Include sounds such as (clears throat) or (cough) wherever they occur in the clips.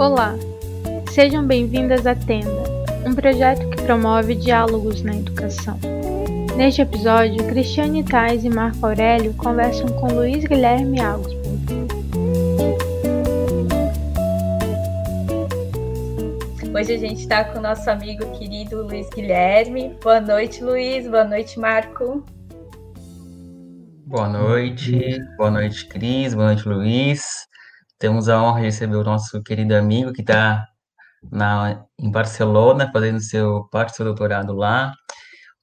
Olá, sejam bem-vindas à Tenda, um projeto que promove diálogos na educação. Neste episódio, Cristiane Tais e Marco Aurélio conversam com Luiz Guilherme Augsburg. Hoje a gente está com o nosso amigo querido Luiz Guilherme. Boa noite, Luiz. Boa noite, Marco. Boa noite, boa noite, Cris, boa noite, Luiz. Temos a honra de receber o nosso querido amigo que está em Barcelona, fazendo seu parte do seu doutorado lá.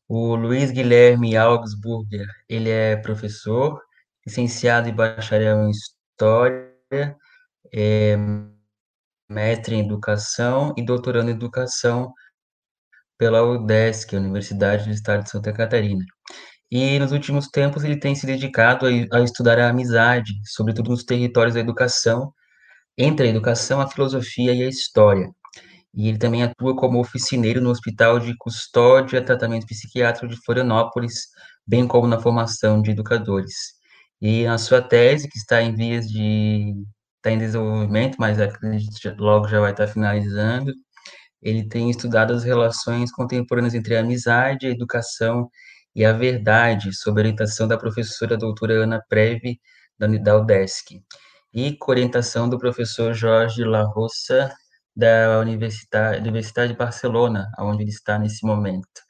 O Luiz Guilherme Augsburger, ele é professor, licenciado e bacharel em História, é mestre em Educação e doutorando em Educação pela UDESC, Universidade do Estado de Santa Catarina. E nos últimos tempos ele tem se dedicado a, a estudar a amizade, sobretudo nos territórios da educação, entre a educação, a filosofia e a história. E ele também atua como oficineiro no Hospital de Custódia e Tratamento Psiquiátrico de Florianópolis, bem como na formação de educadores. E a sua tese, que está em vias de está em desenvolvimento, mas acredito logo já vai estar finalizando, ele tem estudado as relações contemporâneas entre a amizade, a educação e a Verdade, sob orientação da professora doutora Ana Preve, da UDESC, e com orientação do professor Jorge La da Universidade, Universidade de Barcelona, onde ele está nesse momento.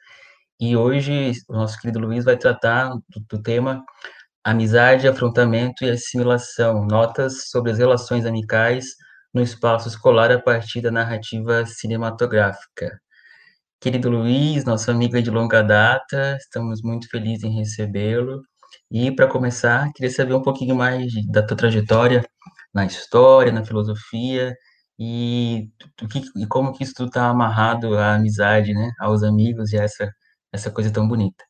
E hoje, o nosso querido Luiz vai tratar do, do tema Amizade, Afrontamento e Assimilação, notas sobre as relações amicais no espaço escolar a partir da narrativa cinematográfica. Querido Luiz, nosso amigo de longa data, estamos muito felizes em recebê-lo. E, para começar, queria saber um pouquinho mais da tua trajetória na história, na filosofia, e, e como que isso tudo está amarrado à amizade, né, aos amigos e a essa, essa coisa tão bonita.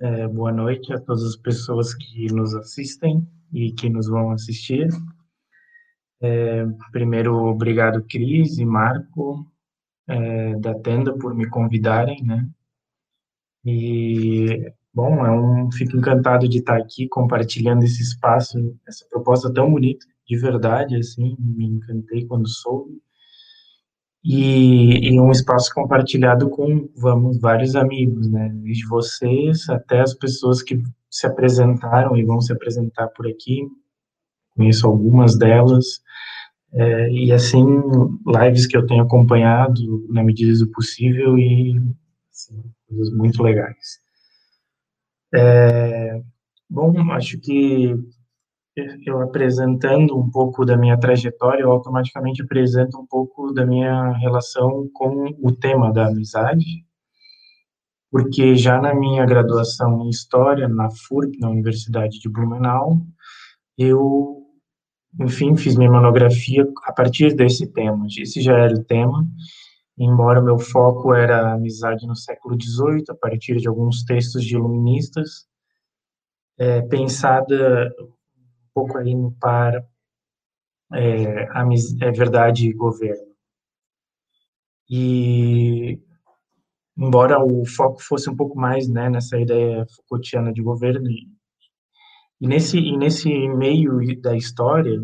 É, boa noite a todas as pessoas que nos assistem e que nos vão assistir. É, primeiro, obrigado, Cris e Marco, é, da tenda por me convidarem, né? E, bom, é um, fico encantado de estar aqui compartilhando esse espaço, essa proposta tão bonita, de verdade, assim, me encantei quando soube. E, e um espaço compartilhado com, vamos, vários amigos, né? Desde vocês até as pessoas que se apresentaram e vão se apresentar por aqui. Conheço algumas delas. É, e assim, lives que eu tenho acompanhado na medida do possível e assim, coisas muito legais. É, bom, acho que eu apresentando um pouco da minha trajetória, eu automaticamente apresento um pouco da minha relação com o tema da amizade, porque já na minha graduação em História, na FURB, na Universidade de Blumenau, eu enfim, fiz minha monografia a partir desse tema. Esse já era o tema, embora meu foco era a amizade no século XVIII, a partir de alguns textos de iluministas, é, pensada um pouco aí no par é, é verdade e governo. E embora o foco fosse um pouco mais né, nessa ideia Foucaultiana de governo e nesse, e nesse meio da história,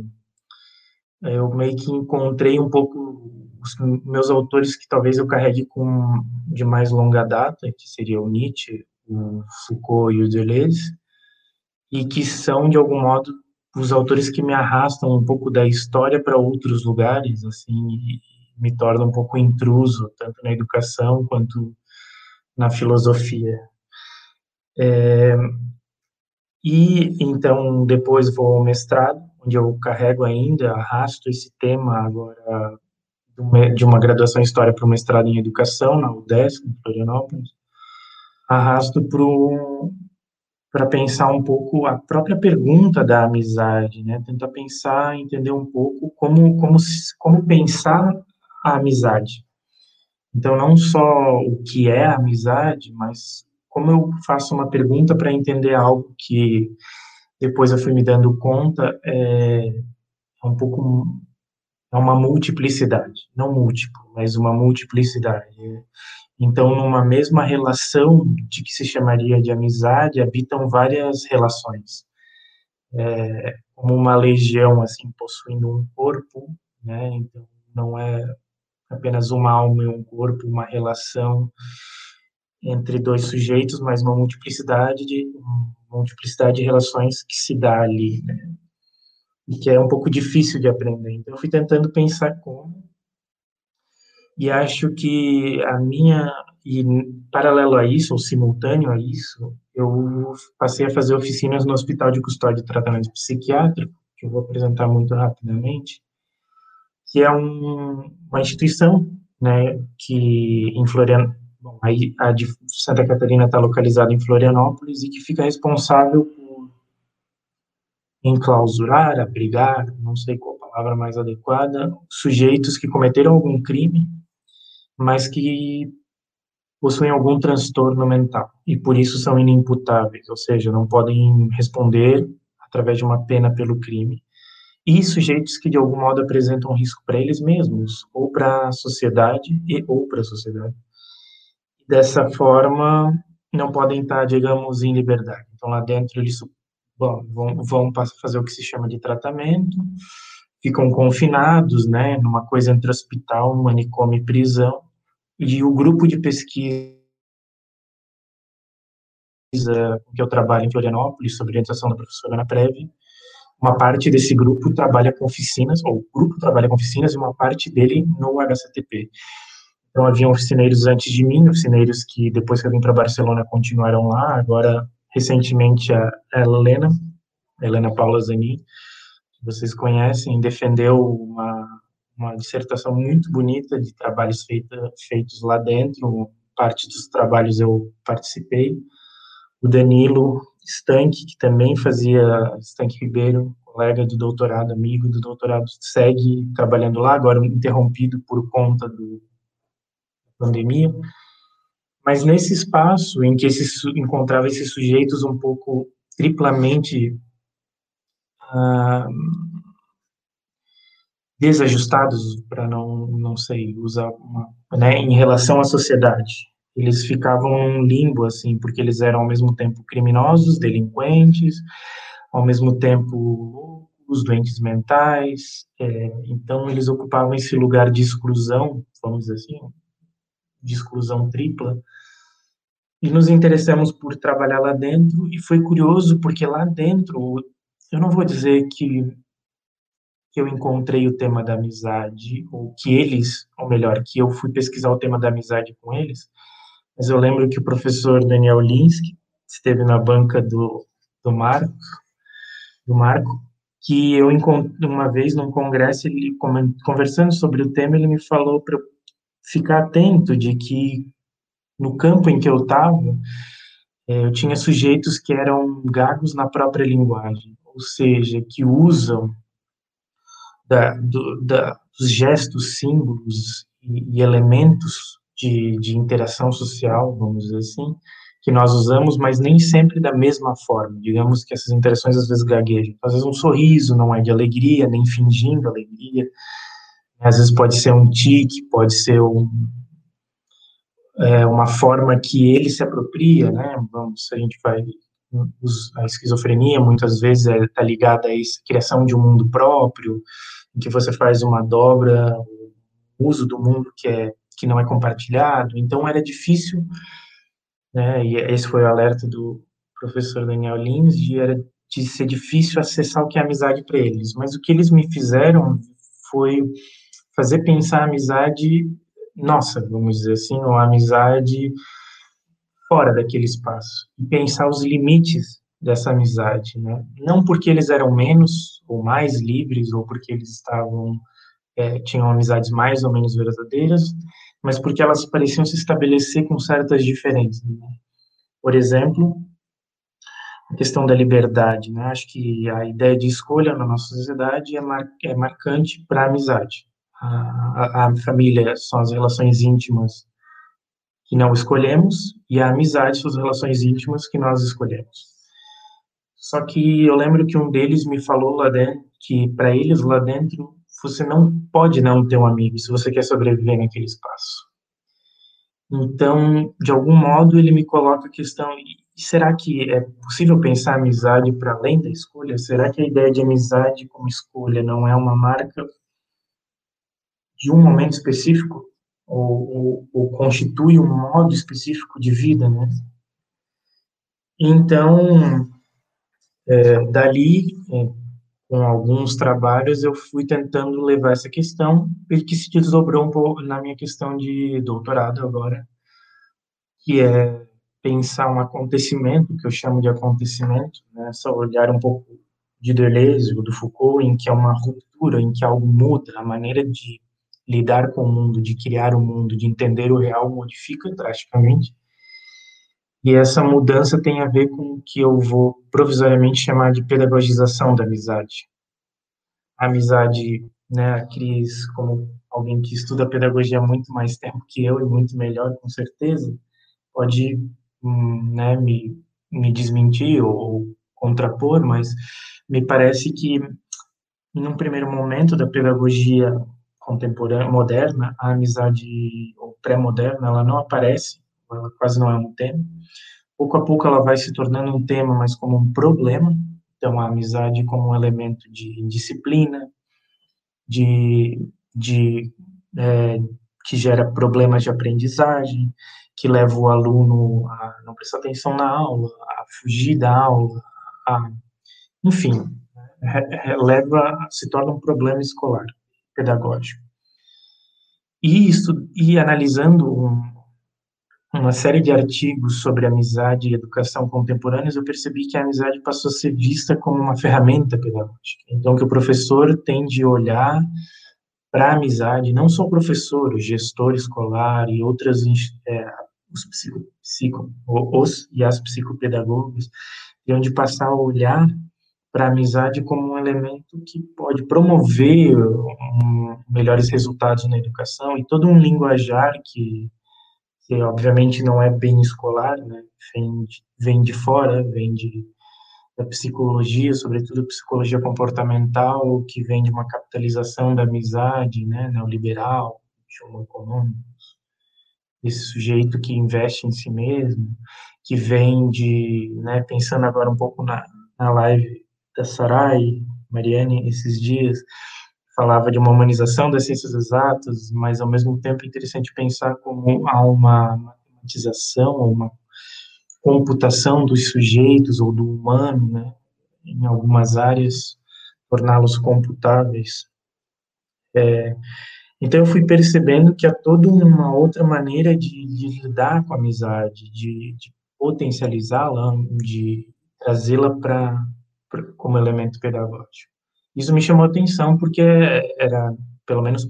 é, eu meio que encontrei um pouco os meus autores que talvez eu carregue com de mais longa data, que seria o Nietzsche, o Foucault e o Deleuze, e que são de algum modo os autores que me arrastam um pouco da história para outros lugares, assim, me tornam um pouco intruso, tanto na educação quanto na filosofia. É, e então depois vou ao mestrado, onde eu carrego ainda, arrasto esse tema agora de uma graduação em História para o mestrado em Educação, na UDESC, em Florianópolis. Arrasto para pensar um pouco a própria pergunta da amizade, né? Tentar pensar, entender um pouco como, como, como pensar a amizade. Então, não só o que é a amizade, mas como eu faço uma pergunta para entender algo que depois eu fui me dando conta é, é um pouco é uma multiplicidade, não múltiplo, mas uma multiplicidade. Então, numa mesma relação de que se chamaria de amizade, habitam várias relações. é, como uma legião, assim, possuindo um corpo, né? Então, não é apenas uma alma e um corpo, uma relação entre dois sujeitos, mas uma multiplicidade de multiplicidade de relações que se dá ali, né? E que é um pouco difícil de aprender. Então, eu fui tentando pensar como e acho que a minha e paralelo a isso, ou simultâneo a isso, eu passei a fazer oficinas no Hospital de Custódia e Tratamento Psiquiátrico, que eu vou apresentar muito rapidamente, que é um, uma instituição, né, que em Florianópolis, bom, a, de Santa Catarina está localizada em Florianópolis e que fica responsável por enclausurar, abrigar, não sei qual palavra mais adequada, sujeitos que cometeram algum crime, mas que possuem algum transtorno mental e por isso são inimputáveis, ou seja, não podem responder através de uma pena pelo crime. E sujeitos que de algum modo apresentam risco para eles mesmos, ou para a sociedade e ou para a sociedade. Dessa forma, não podem estar, digamos, em liberdade. Então lá dentro eles bom, vão, vão fazer o que se chama de tratamento, ficam confinados, né, numa coisa entre hospital, manicômio e prisão, e o grupo de pesquisa que eu trabalho em Florianópolis, sobre orientação da professora Ana Preve, uma parte desse grupo trabalha com oficinas, ou o grupo trabalha com oficinas, e uma parte dele no HCTP. Então, haviam oficineiros antes de mim, oficineiros que depois que eu vim para Barcelona continuaram lá, agora, recentemente, a Helena, Helena Paula Zanin, que vocês conhecem, defendeu uma uma dissertação muito bonita de trabalhos feita, feitos lá dentro, parte dos trabalhos eu participei. O Danilo Stank, que também fazia, Stank Ribeiro, colega do doutorado, amigo do doutorado, segue trabalhando lá, agora interrompido por conta da pandemia. Mas nesse espaço em que se encontrava esses sujeitos um pouco triplamente desajustados, para não, não sei, usar uma, né, em relação à sociedade. Eles ficavam num limbo, assim, porque eles eram ao mesmo tempo criminosos, delinquentes, ao mesmo tempo os doentes mentais, é, então eles ocupavam esse lugar de exclusão, vamos dizer assim, de exclusão tripla, e nos interessamos por trabalhar lá dentro, e foi curioso, porque lá dentro, eu não vou dizer que eu encontrei o tema da amizade, ou que eles, ou melhor, que eu fui pesquisar o tema da amizade com eles, mas eu lembro que o professor Daniel Linsky esteve na banca do, do Marco, do Marco, que eu encontrei uma vez num congresso, ele conversando sobre o tema, ele me falou para ficar atento de que no campo em que eu estava, eh, eu tinha sujeitos que eram gagos na própria linguagem, ou seja, que usam da, do, da, gestos, símbolos e, e elementos de, de, interação social, vamos dizer assim, que nós usamos, mas nem sempre da mesma forma. Digamos que essas interações às vezes gaguejam. Às vezes um sorriso não é de alegria, nem fingindo alegria. Às vezes pode ser um tique, pode ser um, é, uma forma que ele se apropria, né? Vamos, a gente vai a esquizofrenia muitas vezes está é, tá ligada a essa criação de um mundo próprio, em que você faz uma dobra, o uso do mundo que é que não é compartilhado. Então era difícil, né? E esse foi o alerta do professor Daniel Lins de era de ser difícil acessar o que é amizade para eles. Mas o que eles me fizeram foi fazer pensar a amizade nossa, vamos dizer assim, ou a amizade fora daquele espaço e pensar os limites dessa amizade, né? Não porque eles eram menos ou mais livres ou porque eles estavam é, tinham amizades mais ou menos verdadeiras, mas porque elas pareciam se estabelecer com certas diferenças. Né? Por exemplo, a questão da liberdade, né? Acho que a ideia de escolha na nossa sociedade é, mar, é marcante para a amizade. A, a família são as relações íntimas que não escolhemos e a amizade são as relações íntimas que nós escolhemos. Só que eu lembro que um deles me falou lá dentro que para eles lá dentro você não pode não ter um amigo se você quer sobreviver naquele espaço. Então, de algum modo, ele me coloca a questão será que é possível pensar amizade para além da escolha? Será que a ideia de amizade como escolha não é uma marca de um momento específico ou, ou, ou constitui um modo específico de vida, né? Então, é, dali, é, com alguns trabalhos, eu fui tentando levar essa questão, que se desdobrou um pouco na minha questão de doutorado agora, que é pensar um acontecimento, que eu chamo de acontecimento, né, só olhar um pouco de Deleuze do Foucault, em que é uma ruptura, em que algo muda, a maneira de lidar com o mundo, de criar o mundo, de entender o real modifica drasticamente. E essa mudança tem a ver com o que eu vou provisoriamente chamar de pedagogização da amizade. A amizade, né, a Cris, como alguém que estuda pedagogia há muito mais tempo que eu e muito melhor, com certeza, pode hum, né, me, me desmentir ou, ou contrapor, mas me parece que, em um primeiro momento da pedagogia contemporânea, moderna, a amizade pré-moderna, ela não aparece, ela quase não é um tema. Pouco a pouco ela vai se tornando um tema, mas como um problema. Então, a amizade como um elemento de disciplina, de, de é, que gera problemas de aprendizagem, que leva o aluno a não prestar atenção na aula, a fugir da aula, a, enfim, leva, se torna um problema escolar pedagógico. E, isso, e analisando um, uma série de artigos sobre amizade e educação contemporâneas, eu percebi que a amizade passou a ser vista como uma ferramenta pedagógica. Então, que o professor tem de olhar para a amizade, não só o professor, o gestor escolar e outras, é, os, psico, psico, os e as psicopedagogas, têm de passar a olhar para a amizade como um elemento que pode promover um, melhores resultados na educação e todo um linguajar que, que obviamente não é bem escolar, né? vem, de, vem de fora, vem de, da psicologia, sobretudo psicologia comportamental, que vem de uma capitalização da amizade, né, neoliberal, homo econômico, esse sujeito que investe em si mesmo, que vem de, né, pensando agora um pouco na, na live da Sarai, Mariane, esses dias, falava de uma humanização das ciências exatas, mas ao mesmo tempo é interessante pensar como há uma matematização, uma computação dos sujeitos ou do humano, né, em algumas áreas, torná-los computáveis. É, então eu fui percebendo que há toda uma outra maneira de, de lidar com a amizade, de, de potencializá-la, de trazê-la para como elemento pedagógico. Isso me chamou atenção porque era, pelo menos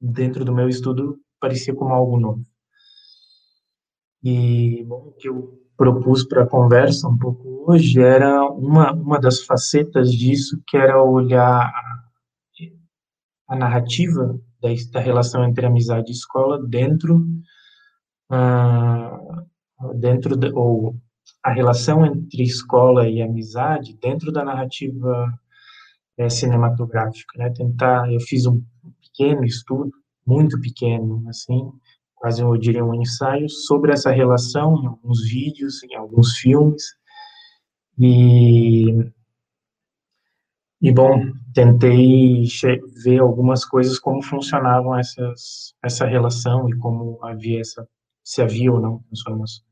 dentro do meu estudo, parecia como algo novo. E bom, o que eu propus para a conversa um pouco hoje era uma, uma das facetas disso, que era olhar a, a narrativa da, da, relação entre amizade e escola dentro, uh, dentro de, ou a relação entre escola e amizade dentro da narrativa é, cinematográfica, né? Tentar, eu fiz um pequeno estudo, muito pequeno, assim, quase eu diria um ensaio sobre essa relação em alguns vídeos, em alguns filmes, e e bom, tentei ver algumas coisas como funcionavam essas essa relação e como havia essa se havia ou não transformação.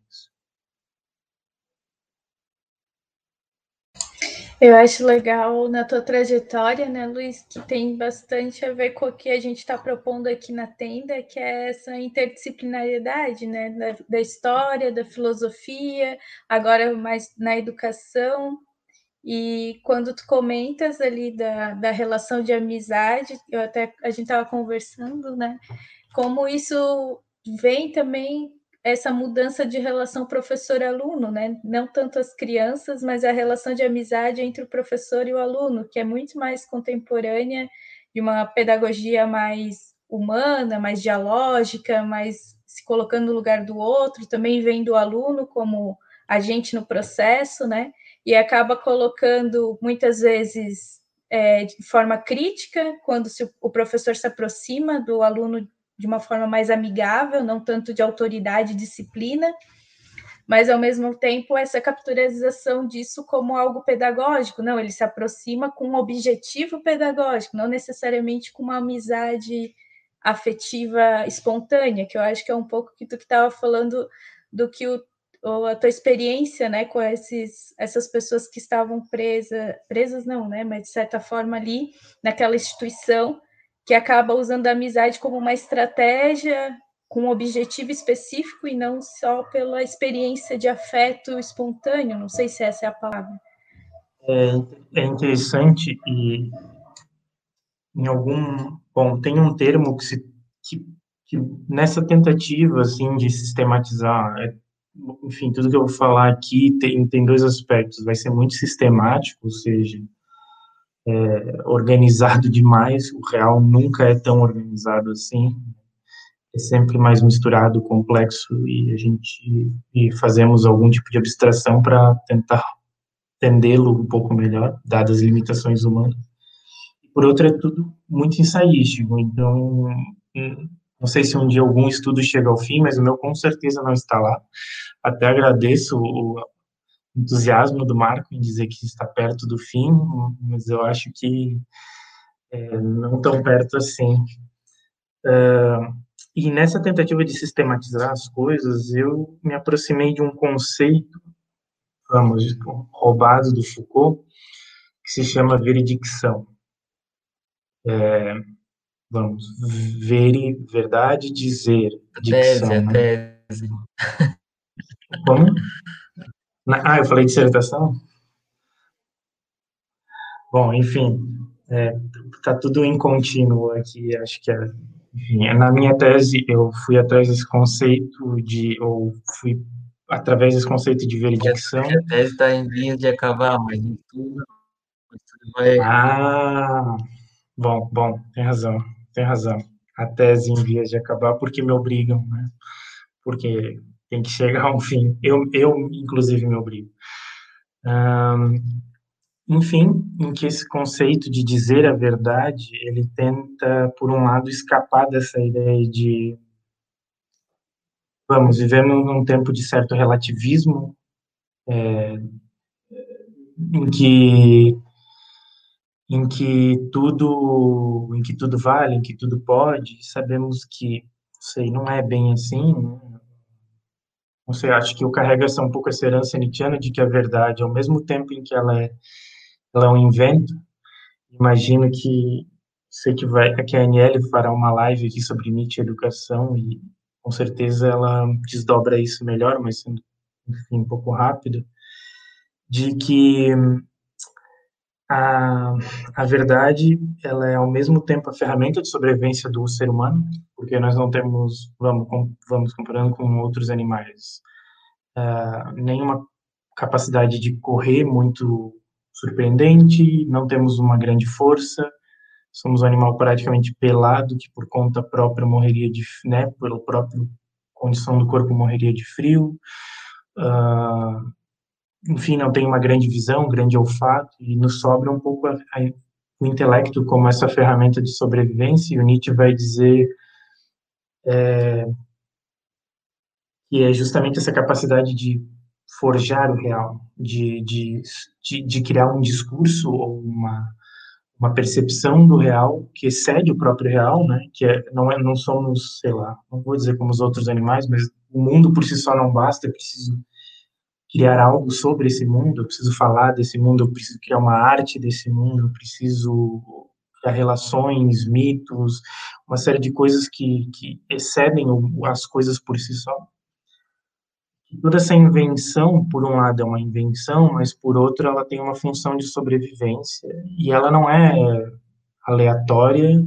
Eu acho legal na tua trajetória, né, Luiz, que tem bastante a ver com o que a gente está propondo aqui na tenda, que é essa interdisciplinariedade, né, da, da, história, da filosofia, agora mais na educação. E quando tu comentas ali da, da relação de amizade, eu até a gente estava conversando, né, como isso vem também essa mudança de relação professor-aluno, né? Não tanto as crianças, mas a relação de amizade entre o professor e o aluno, que é muito mais contemporânea, de uma pedagogia mais humana, mais dialógica, mais se colocando no lugar do outro, também vendo o aluno como agente no processo, né? E acaba colocando muitas vezes é, de forma crítica, quando se, o professor se aproxima do aluno de uma forma mais amigável, não tanto de autoridade e disciplina, mas ao mesmo tempo essa capturalização disso como algo pedagógico, não, ele se aproxima com um objetivo pedagógico, não necessariamente com uma amizade afetiva espontânea, que eu acho que é um pouco que tu que estava falando do que o, a tua experiência, né, com esses, essas pessoas que estavam presas, presas não, né, mas de certa forma ali naquela instituição que acaba usando a amizade como uma estratégia com um objetivo específico e não só pela experiência de afeto espontâneo, não sei se essa é a palavra. É, é interessante e em algum, bom, tem um termo que se que, que nessa tentativa assim de sistematizar, é, enfim, tudo que eu vou falar aqui tem, tem dois aspectos, vai ser muito sistemático, ou seja, é, organizado demais, o real nunca é tão organizado assim, é sempre mais misturado, complexo, e a gente e fazemos algum tipo de abstração para tentar entendê-lo um pouco melhor, dadas as limitações humanas. Por outro, é tudo muito ensaístico, então, hum, não sei se um dia algum estudo chega ao fim, mas o meu com certeza não está lá. Até agradeço entusiasmo do Marco em dizer que está perto do fim, mas eu acho que é, não tão perto assim. Uh, e nessa tentativa de sistematizar as coisas, eu me aproximei de um conceito, vamos, roubado do Foucault, que se chama veredicção. É, vamos, veri, verdade, dizer, dicção, tese, né? tese. Como? Ah, eu falei dissertação? Bom, enfim, é, tá tudo em contínuo aqui, acho que é enfim, na minha tese, eu fui atrás desse conceito de, ou fui através desse conceito de veredicção. A tese está em vias de acabar, mas tudo, tudo vai... Ah, bom, bom, tem razão, tem razão. A tese em vias de acabar porque me obrigam, né? Porque tem que chegar a um fim. Eu, eu inclusive, me obrigo. Um, enfim, em que esse conceito de dizer a verdade, ele tenta, por um lado, escapar dessa ideia de vamos, vivemos num tempo de certo relativismo, é, em que em que tudo em que tudo vale, em que tudo pode, sabemos que sei, não é bem assim, né? Sei, acho que eu carrego essa um pouco essa herança nietzschiana de que a verdade, ao mesmo tempo em que ela é ela é um invento. Imagino que sei que vai que a Aniele fará uma live aqui sobre Nietzsche e educação e com certeza ela desdobra isso melhor, mas sendo enfim, um pouco rápido, de que a, a verdade ela é ao mesmo tempo a ferramenta de sobrevivência do ser humano, porque nós não temos, vamos, vamos comparando com outros animais, uh, nenhuma capacidade de correr muito surpreendente, não temos uma grande força, somos um animal praticamente pelado, que por conta própria morreria de, né, pela própria condição do corpo morreria de frio, uh, enfim, não tem uma grande visão, um grande olfato, e nos sobra um pouco a, a, o intelecto como essa ferramenta de sobrevivência, e o Nietzsche vai dizer é, que é justamente essa capacidade de forjar o real, de, de, de, de criar um discurso ou uma, uma percepção do real que excede o próprio real, né? Que é, não é, não somos, sei lá, não vou dizer como os outros animais, mas o mundo por si só não basta. Eu preciso criar algo sobre esse mundo. Eu preciso falar desse mundo. Eu preciso criar uma arte desse mundo. Eu preciso criar relações, mitos, uma série de coisas que, que excedem as coisas por si só toda essa invenção, por um lado, é uma invenção, mas por outro, ela tem uma função de sobrevivência e ela não é aleatória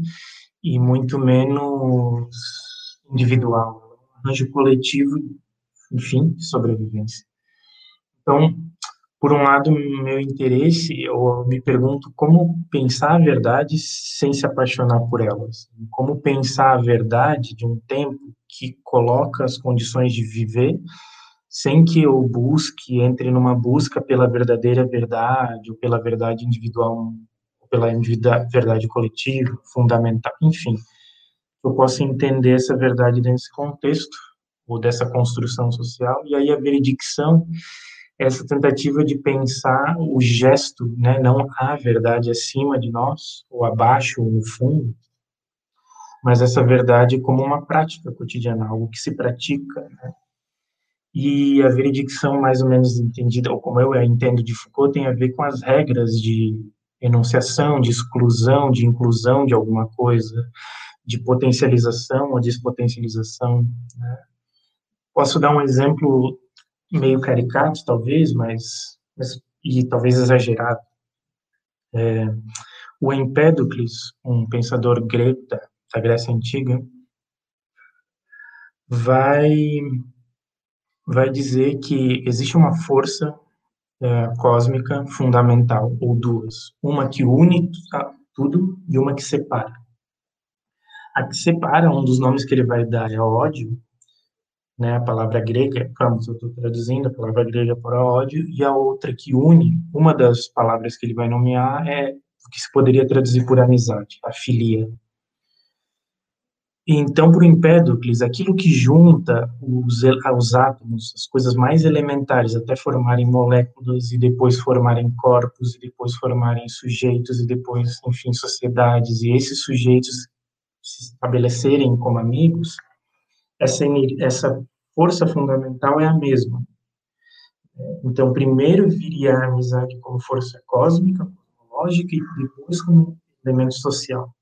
e muito menos individual, é um arranjo coletivo, enfim, de sobrevivência. Então, por um lado, meu interesse, eu me pergunto como pensar a verdade sem se apaixonar por elas. Como pensar a verdade de um tempo que coloca as condições de viver sem que eu busque, entre numa busca pela verdadeira verdade, ou pela verdade individual, ou pela verdade coletiva, fundamental, enfim. Eu posso entender essa verdade nesse contexto, ou dessa construção social, e aí a veredicção essa tentativa de pensar o gesto, né, não a verdade acima de nós, ou abaixo, ou no fundo, mas essa verdade como uma prática cotidiana, algo que se pratica, né? E a veredicção, mais ou menos entendida, ou como eu entendo de Foucault, tem a ver com as regras de enunciação, de exclusão, de inclusão de alguma coisa, de potencialização ou despotencialização. Né? Posso dar um exemplo meio caricato, talvez, mas, mas e talvez exagerado. É, o Empédocles, um pensador grego da, da Grécia Antiga, vai vai dizer que existe uma força é, cósmica fundamental, ou duas. Uma que une tudo e uma que separa. A que separa, um dos nomes que ele vai dar é ódio, né, a palavra grega, vamos, eu estou traduzindo a palavra grega para ódio, e a outra que une, uma das palavras que ele vai nomear é o que se poderia traduzir por amizade, a filia. Então, para o Empédocles, aquilo que junta os, os átomos, as coisas mais elementares, até formarem moléculas e depois formarem corpos e depois formarem sujeitos e depois, enfim, sociedades, e esses sujeitos se estabelecerem como amigos, essa, essa força fundamental é a mesma. Então, primeiro viria a amizade como força cósmica, cosmológica, e depois como elemento social.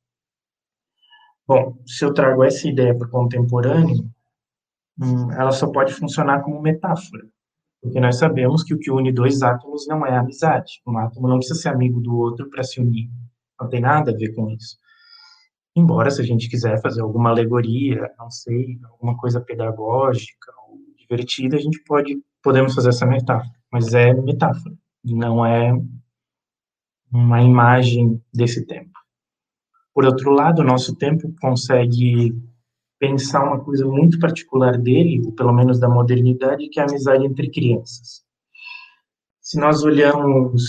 Bom, se eu trago essa ideia para o contemporâneo, hum, ela só pode funcionar como metáfora, porque nós sabemos que o que une dois átomos não é amizade. Um átomo não precisa ser amigo do outro para se unir. Não tem nada a ver com isso. Embora, se a gente quiser fazer alguma alegoria, não sei, alguma coisa pedagógica ou divertida, a gente pode, podemos fazer essa metáfora. Mas é metáfora, não é uma imagem desse tempo. Por outro lado, o nosso tempo consegue pensar uma coisa muito particular dele, ou pelo menos da modernidade, que é a amizade entre crianças. Se nós olhamos,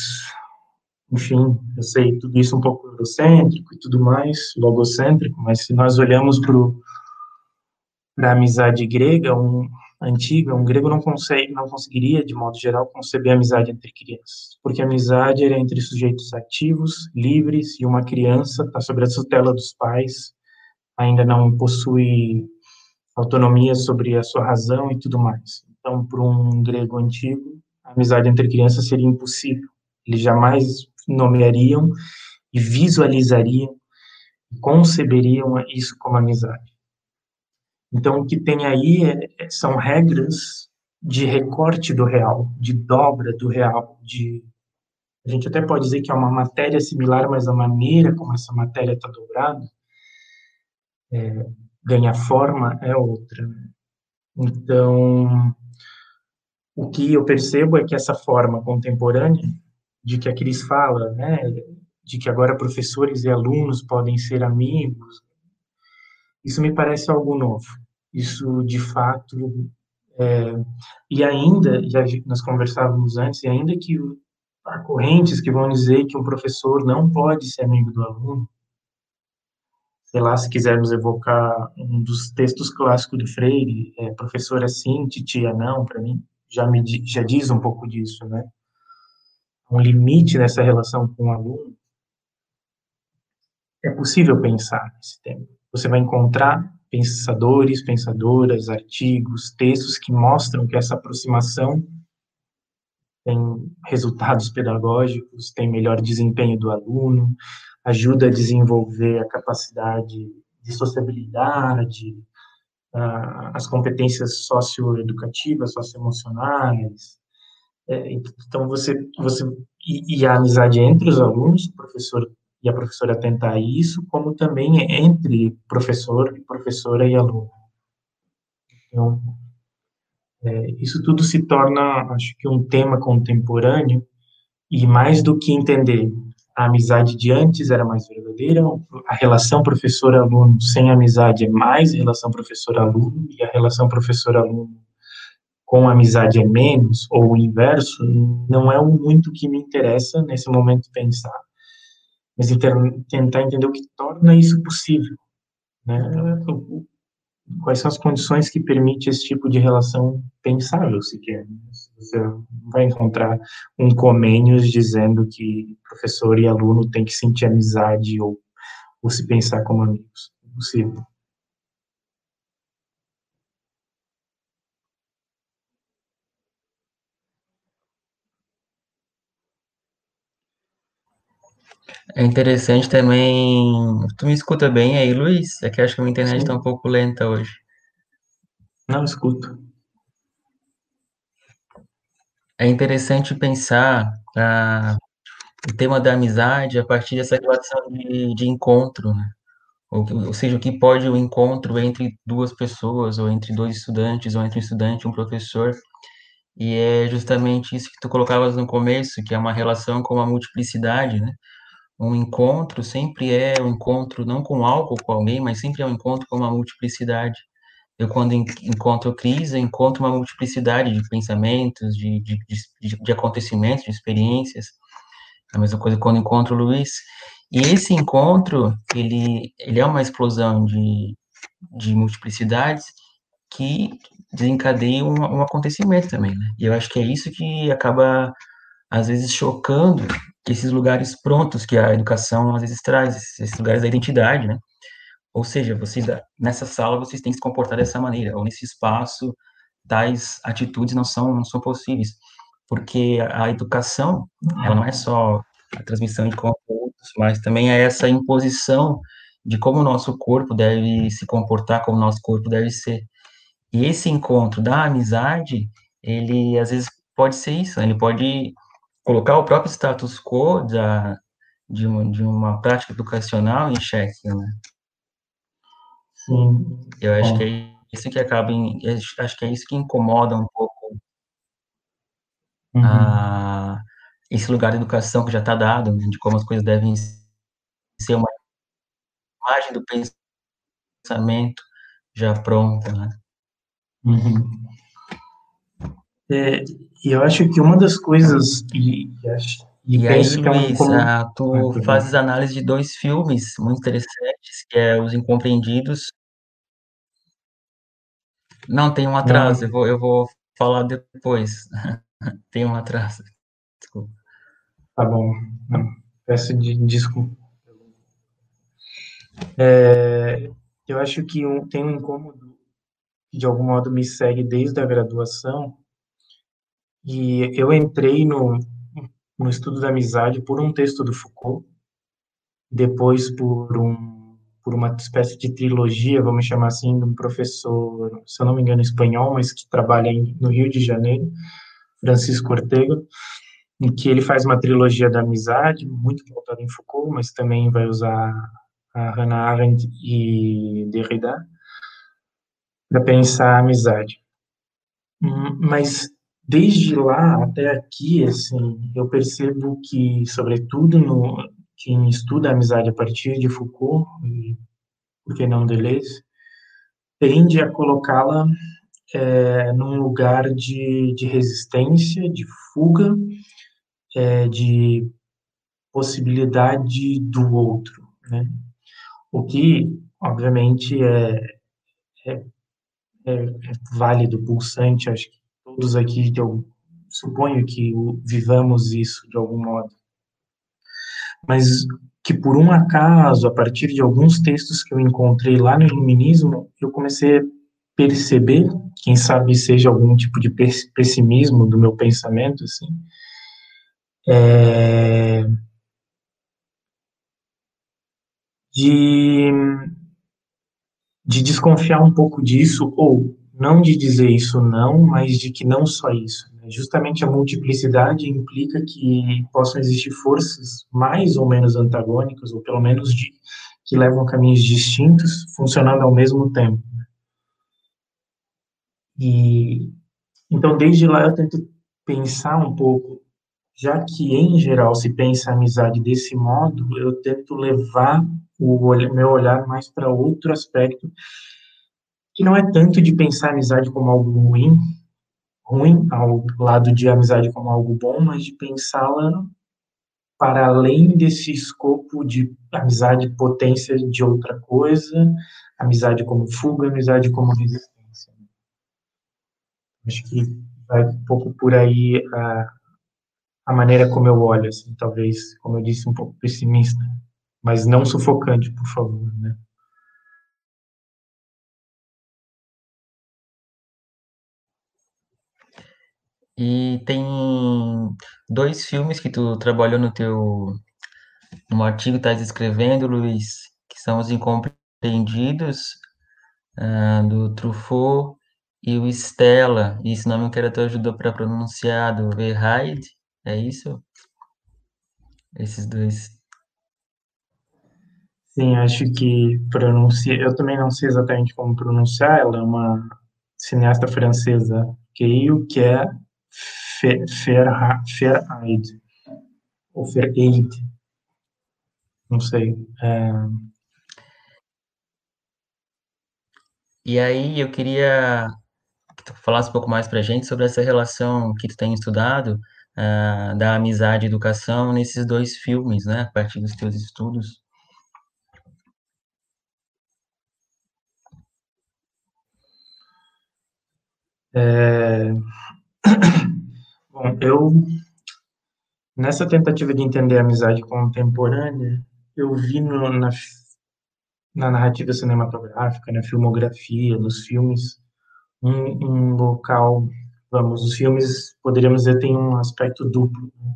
enfim, eu sei tudo isso um pouco eurocêntrico e tudo mais, logocêntrico, mas se nós olhamos para a amizade grega, um, antiga, um grego não, consegue, não conseguiria, de modo geral, conceber amizade entre crianças, porque a amizade era entre sujeitos ativos, livres, e uma criança está sob a tutela dos pais, ainda não possui autonomia sobre a sua razão e tudo mais. Então, para um grego antigo, a amizade entre crianças seria impossível. Eles jamais nomeariam e visualizariam, conceberiam isso como amizade. Então, o que tem aí é, é, são regras de recorte do real, de dobra do real, de a gente até pode dizer que é uma matéria similar, mas a maneira como essa matéria está dobrada é, ganha forma é outra. Né? Então, o que eu percebo é que essa forma contemporânea de que a Cris fala, né, de que agora professores e alunos podem ser amigos, isso me parece algo novo. Isso, de fato, é, e ainda, já nós conversávamos antes, e ainda que há correntes que vão dizer que um professor não pode ser amigo do aluno, sei lá, se quisermos evocar um dos textos clássicos do Freire, é, professor é sim, titia não, para mim, já, me, já diz um pouco disso, né? Um limite nessa relação com o aluno. É possível pensar nesse tema você vai encontrar pensadores, pensadoras, artigos, textos que mostram que essa aproximação tem resultados pedagógicos, tem melhor desempenho do aluno, ajuda a desenvolver a capacidade de sociabilidade, uh, as competências socioeducativas, socioemocionais. É, então, você, você e, e, a amizade entre os alunos, o professor e a professora atentar isso, como também entre professor, professora e aluno. Então, é, isso tudo se torna, acho que, um tema contemporâneo, e mais do que entender a amizade de antes era mais verdadeira, a relação professor-aluno sem amizade é mais relação professor-aluno, e a relação professor-aluno com amizade é menos, ou o inverso, não é muito que me interessa nesse momento pensar mas tentar entender o que torna isso possível. Né? quais são as condições que permite esse tipo de relação pensável, sequer. Você vai encontrar um Comênios dizendo que professor e aluno têm que sentir amizade ou, ou se pensar como amigos. É impossível. É interessante também. Tu me escuta bem aí, Luiz? É que acho que a minha internet está um pouco lenta hoje. Não, escuto. É interessante pensar ah, o tema da amizade a partir dessa relação de, de encontro, né? Ou, ou, seja, o que pode o encontro entre duas pessoas, ou entre dois estudantes, ou entre um estudante e um professor. E é justamente isso que tu colocavas no começo, que é uma relação com a multiplicidade, né? Um encontro sempre é um encontro não com algo, com alguém, mas sempre é um encontro com uma multiplicidade. Eu, quando encontro crise, encontro uma multiplicidade de pensamentos, de, de, de, de acontecimentos, de experiências. A mesma coisa quando encontro o Luiz. E esse encontro, ele, ele é uma explosão de, de multiplicidades que desencadeia um, um acontecimento também, né? E eu acho que é isso que acaba, às vezes, chocando esses lugares prontos que a educação às vezes traz, esses lugares da identidade, né? Ou seja, vocês nessa sala vocês têm que se comportar dessa maneira, ou nesse espaço tais atitudes não são não são possíveis, porque a educação ela não é só a transmissão de conteúdos, mas também é essa imposição de como o nosso corpo deve se comportar, como o nosso corpo deve ser. E esse encontro da amizade, ele às vezes pode ser isso, né? ele pode colocar o próprio status quo da, de, uma, de uma prática educacional em xeque, né? Sim. Eu acho Bom. que é isso que acaba, em, acho que é isso que incomoda um pouco uhum. a, esse lugar de educação que já está dado, né, de como as coisas devem ser uma imagem do pensamento já pronta, né? Uhum. É, e eu acho que uma das coisas e, e, e aí, é Luiz, como... ah, tu ah, fazes análise de dois filmes muito interessantes, que é Os Incompreendidos. Não, tem um atraso, eu vou, eu vou falar depois. (laughs) tem um atraso. Desculpa. Tá bom. Não, peço de, desculpa. É, eu acho que um, tem um incômodo que de algum modo me segue desde a graduação, e eu entrei no, no estudo da amizade por um texto do Foucault, depois por um por uma espécie de trilogia, vamos chamar assim, de um professor, se eu não me engano, espanhol, mas que trabalha em, no Rio de Janeiro, Francisco Ortega, em que ele faz uma trilogia da amizade, muito voltada em Foucault, mas também vai usar a Hannah Arendt e Derrida para pensar a amizade. Hum, mas desde lá até aqui, assim, eu percebo que, sobretudo no quem estuda a amizade a partir de Foucault, e por que não Deleuze, tende a colocá-la é, num lugar de, de resistência, de fuga, é, de possibilidade do outro, né? O que, obviamente, é, é, é, é válido, pulsante, acho que todos aqui, eu suponho que vivamos isso de algum modo. Mas que por um acaso, a partir de alguns textos que eu encontrei lá no Iluminismo, eu comecei a perceber, quem sabe seja algum tipo de pessimismo do meu pensamento, assim, é, de, de desconfiar um pouco disso, ou não de dizer isso não, mas de que não só isso. Né? Justamente a multiplicidade implica que possam existir forças mais ou menos antagônicas, ou pelo menos de, que levam caminhos distintos, funcionando ao mesmo tempo. Né? E então desde lá eu tento pensar um pouco, já que em geral se pensa a amizade desse modo, eu tento levar o meu olhar mais para outro aspecto que não é tanto de pensar a amizade como algo ruim, ruim ao lado de amizade como algo bom, mas de pensá-la para além desse escopo de amizade potência de outra coisa, amizade como fuga, amizade como resistência. Acho que vai um pouco por aí a, a maneira como eu olho, assim, talvez, como eu disse, um pouco pessimista, mas não sufocante, por favor, né? E tem dois filmes que tu trabalhou no teu no artigo que estás escrevendo, Luiz, que são Os Incompreendidos, uh, do Truffaut, e o Stella, e esse nome que era tu ajudou para pronunciar, do Verhaid, é isso? Esses dois. Sim, acho que pronuncia. Eu também não sei exatamente como pronunciar. Ela é uma cineasta francesa, creio que é Feraid, ou Feraid, não sei. E aí eu queria que tu falasse um pouco mais para a gente sobre essa relação que tu tem estudado uh, da amizade e educação nesses dois filmes, né, a partir dos teus estudos. É... (coughs) Bom, eu, nessa tentativa de entender a amizade contemporânea, eu vi no, na, na narrativa cinematográfica, na filmografia, nos filmes, um, um local, vamos, os filmes, poderíamos dizer, têm um aspecto duplo. Né?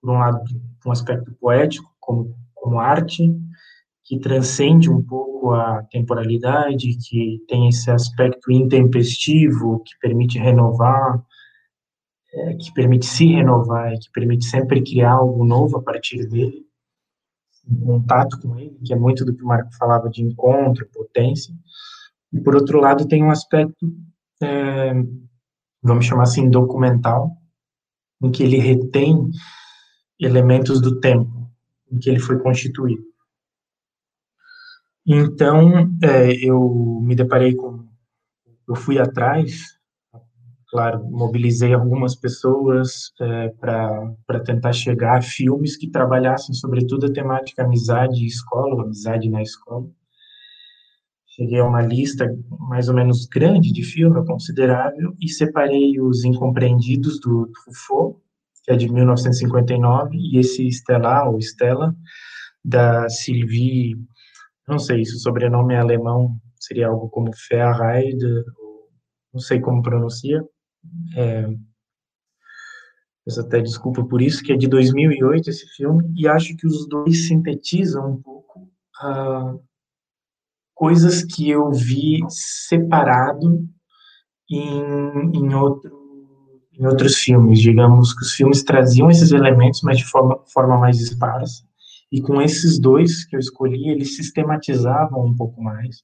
Por um lado, um aspecto poético, como, como arte, que transcende um pouco a temporalidade, que tem esse aspecto intempestivo, que permite renovar, é, que permite se renovar, que permite sempre criar algo novo a partir dele, em contato com ele, que é muito do que o Marco falava de encontro, potência. E, por outro lado, tem um aspecto, é, vamos chamar assim, documental, em que ele retém elementos do tempo em que ele foi constituído. Então, é, eu me deparei com, eu fui atrás claro, mobilizei algumas pessoas é, para tentar chegar a filmes que trabalhassem sobretudo a temática amizade e escola, amizade na escola. Cheguei a uma lista mais ou menos grande de filmes, considerável, e separei os Incompreendidos do Truffaut, que é de 1959, e esse Stella, ou Stella, da Sylvie, não sei se o sobrenome é alemão, seria algo como Ferreid, não sei como pronuncia, é, peço até desculpa por isso, que é de 2008 esse filme, e acho que os dois sintetizam um pouco uh, coisas que eu vi separado em, em, outro, em outros filmes. Digamos que os filmes traziam esses elementos, mas de forma, forma mais esparsa, e com esses dois que eu escolhi, eles sistematizavam um pouco mais,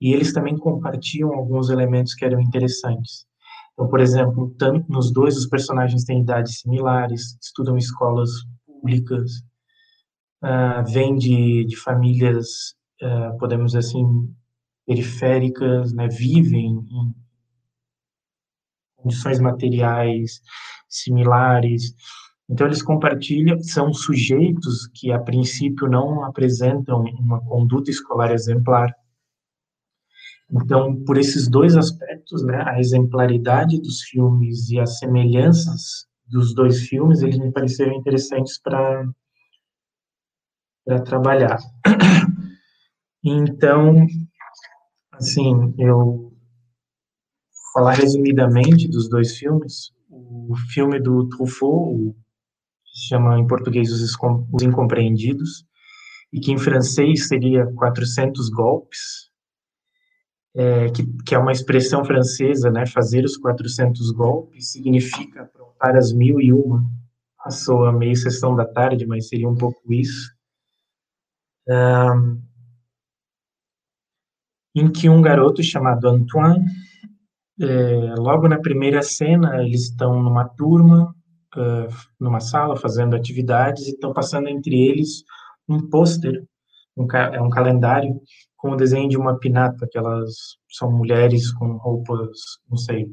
e eles também compartilham alguns elementos que eram interessantes. Então, por exemplo, tanto nos dois os personagens têm idades similares, estudam escolas públicas, uh, vêm de, de famílias, uh, podemos dizer assim, periféricas, né, vivem em condições materiais similares. Então, eles compartilham, são sujeitos que, a princípio, não apresentam uma conduta escolar exemplar, então, por esses dois aspectos, né, a exemplaridade dos filmes e as semelhanças dos dois filmes, eles me pareceram interessantes para para trabalhar. (clears throat) Então, assim, eu falar resumidamente dos dois filmes. O filme do Truffaut, que se chama em português Os Incompreendidos, e que em francês seria 400 golpes, é, que, que, é uma expressão francesa, né, fazer os 400 golpes, significa aprontar as mil e uma. Passou a meia sessão da tarde, mas seria um pouco isso. Um, em que um garoto chamado Antoine, é, logo na primeira cena, eles estão numa turma, uh, numa sala, fazendo atividades, e estão passando entre eles um pôster, um, é um calendário com o desenho de uma pinata, que elas são mulheres com roupas, não sei,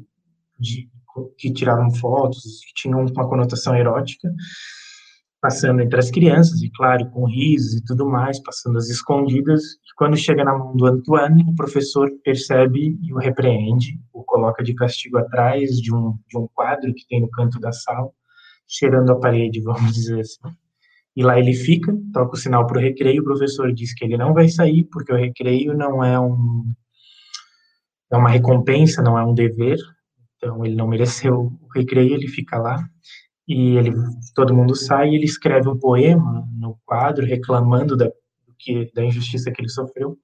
de, que tiravam fotos, que tinham uma conotação erótica. passando entre as crianças, e claro, com risos e tudo mais, passando as escondidas. E quando chega na mão do Antoine, o professor percebe e o repreende, o coloca de castigo atrás de um, de um quadro que tem no canto da sala, cheirando a parede, (laughs) vamos dizer assim. E lá ele fica, toca o sinal para o recreio, o professor diz que ele não vai sair, porque o recreio não é um é uma recompensa, não é um dever, então ele não mereceu o recreio, ele fica lá e ele todo mundo sai e ele escreve um poema no quadro reclamando da que da injustiça que ele sofreu.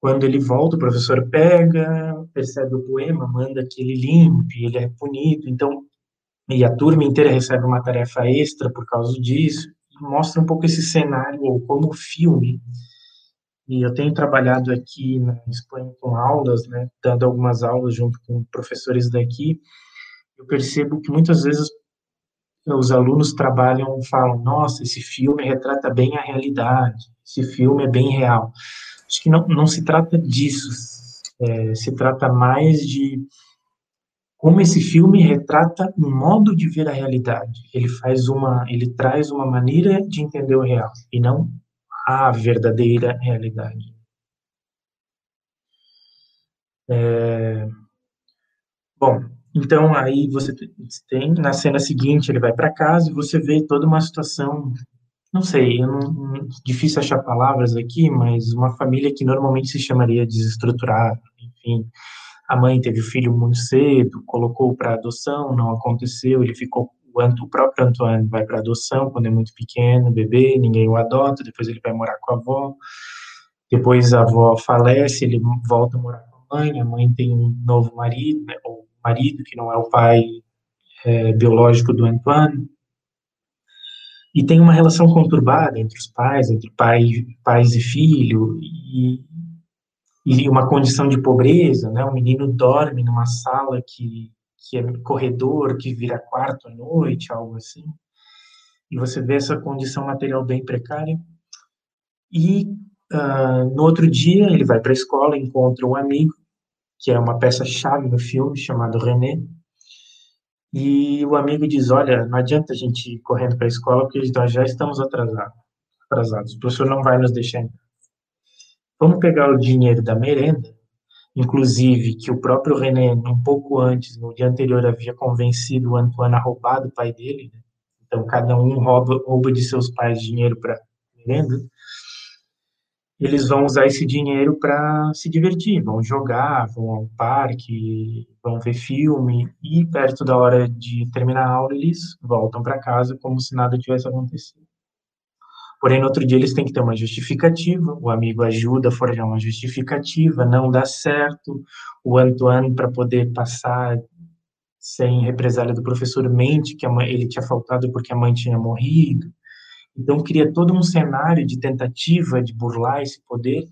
Quando ele volta, o professor pega, percebe o poema, manda que ele limpe, ele é punido. Então, e a turma inteira recebe uma tarefa extra por causa disso. Mostra um pouco esse cenário ou como filme. E eu tenho trabalhado aqui na Espanha com aulas, né, dando algumas aulas junto com professores daqui eu percebo que muitas vezes os alunos trabalham, falam, nossa, esse filme retrata bem a realidade, esse filme é bem real. Acho que não, não se trata disso, é, se trata mais de como esse filme retrata um modo de ver a realidade. Ele faz uma, ele traz uma maneira de entender o real e não a verdadeira realidade. É, bom, então, aí você tem, na cena seguinte, ele vai para casa e você vê toda uma situação, não sei, não, difícil achar palavras aqui, mas uma família que normalmente se chamaria desestruturada, enfim. A mãe teve o filho muito cedo, colocou para adoção, não aconteceu, ele ficou o próprio Antoine vai para adoção quando é muito pequeno, bebê, ninguém o adota, depois ele vai morar com a avó, depois a avó falece, ele volta a morar com a mãe, a mãe tem um novo marido, né, ou marido, que não é o pai é, biológico do Antoine, e tem uma relação conturbada entre os pais, entre pai, pais e filho, e, e uma condição de pobreza, né? O menino dorme numa sala que, que é corredor, que vira quarto à noite, algo assim. E você vê essa condição material bem precária. E uh, no outro dia ele vai para a escola, encontra um amigo que é uma peça-chave no filme, chamado René. E o amigo diz: Olha, não adianta a gente ir correndo para a escola, porque nós já estamos atrasados. atrasados. O professor não vai nos deixar entrar. Vamos pegar o dinheiro da merenda, inclusive que o próprio René, um pouco antes, no dia anterior, havia convencido o Antoine a roubar do pai dele. Né? Então, cada um rouba, rouba de seus pais dinheiro para merenda eles vão usar esse dinheiro para se divertir, vão jogar, vão ao parque, vão ver filme e perto da hora de terminar a aula eles voltam para casa como se nada tivesse acontecido. Porém, no outro dia eles têm que ter uma justificativa, o amigo ajuda a forjar uma justificativa, não dá certo, o Antoine, para poder passar sem represália do professor, mente que mãe, ele tinha faltado porque a mãe tinha morrido, então, cria todo um cenário de tentativa de burlar esse poder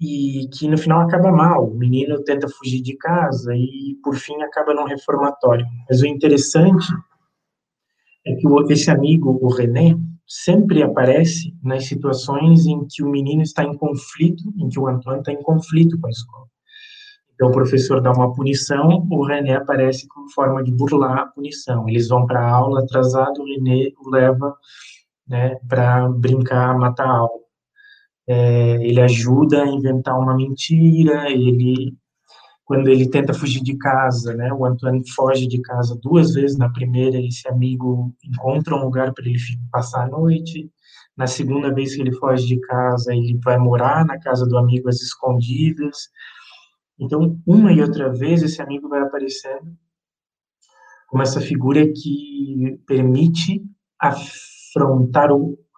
e que no final acaba mal. O menino tenta fugir de casa e, por fim, acaba num reformatório. Mas o interessante é que esse amigo, o René, sempre aparece nas situações em que o menino está em conflito, em que o Antônio está em conflito com a escola. Então, o professor dá uma punição, o René aparece como forma de burlar a punição. Eles vão para a aula atrasado, o René o leva né, para brincar, matar algo. É, ele ajuda a inventar uma mentira, ele quando ele tenta fugir de casa, né, o Antônio foge de casa duas vezes, na primeira esse amigo encontra um lugar para ele passar a noite, na segunda vez que ele foge de casa, ele vai morar na casa do amigo às escondidas, então, uma e outra vez, esse amigo vai aparecendo como essa figura que permite afrontar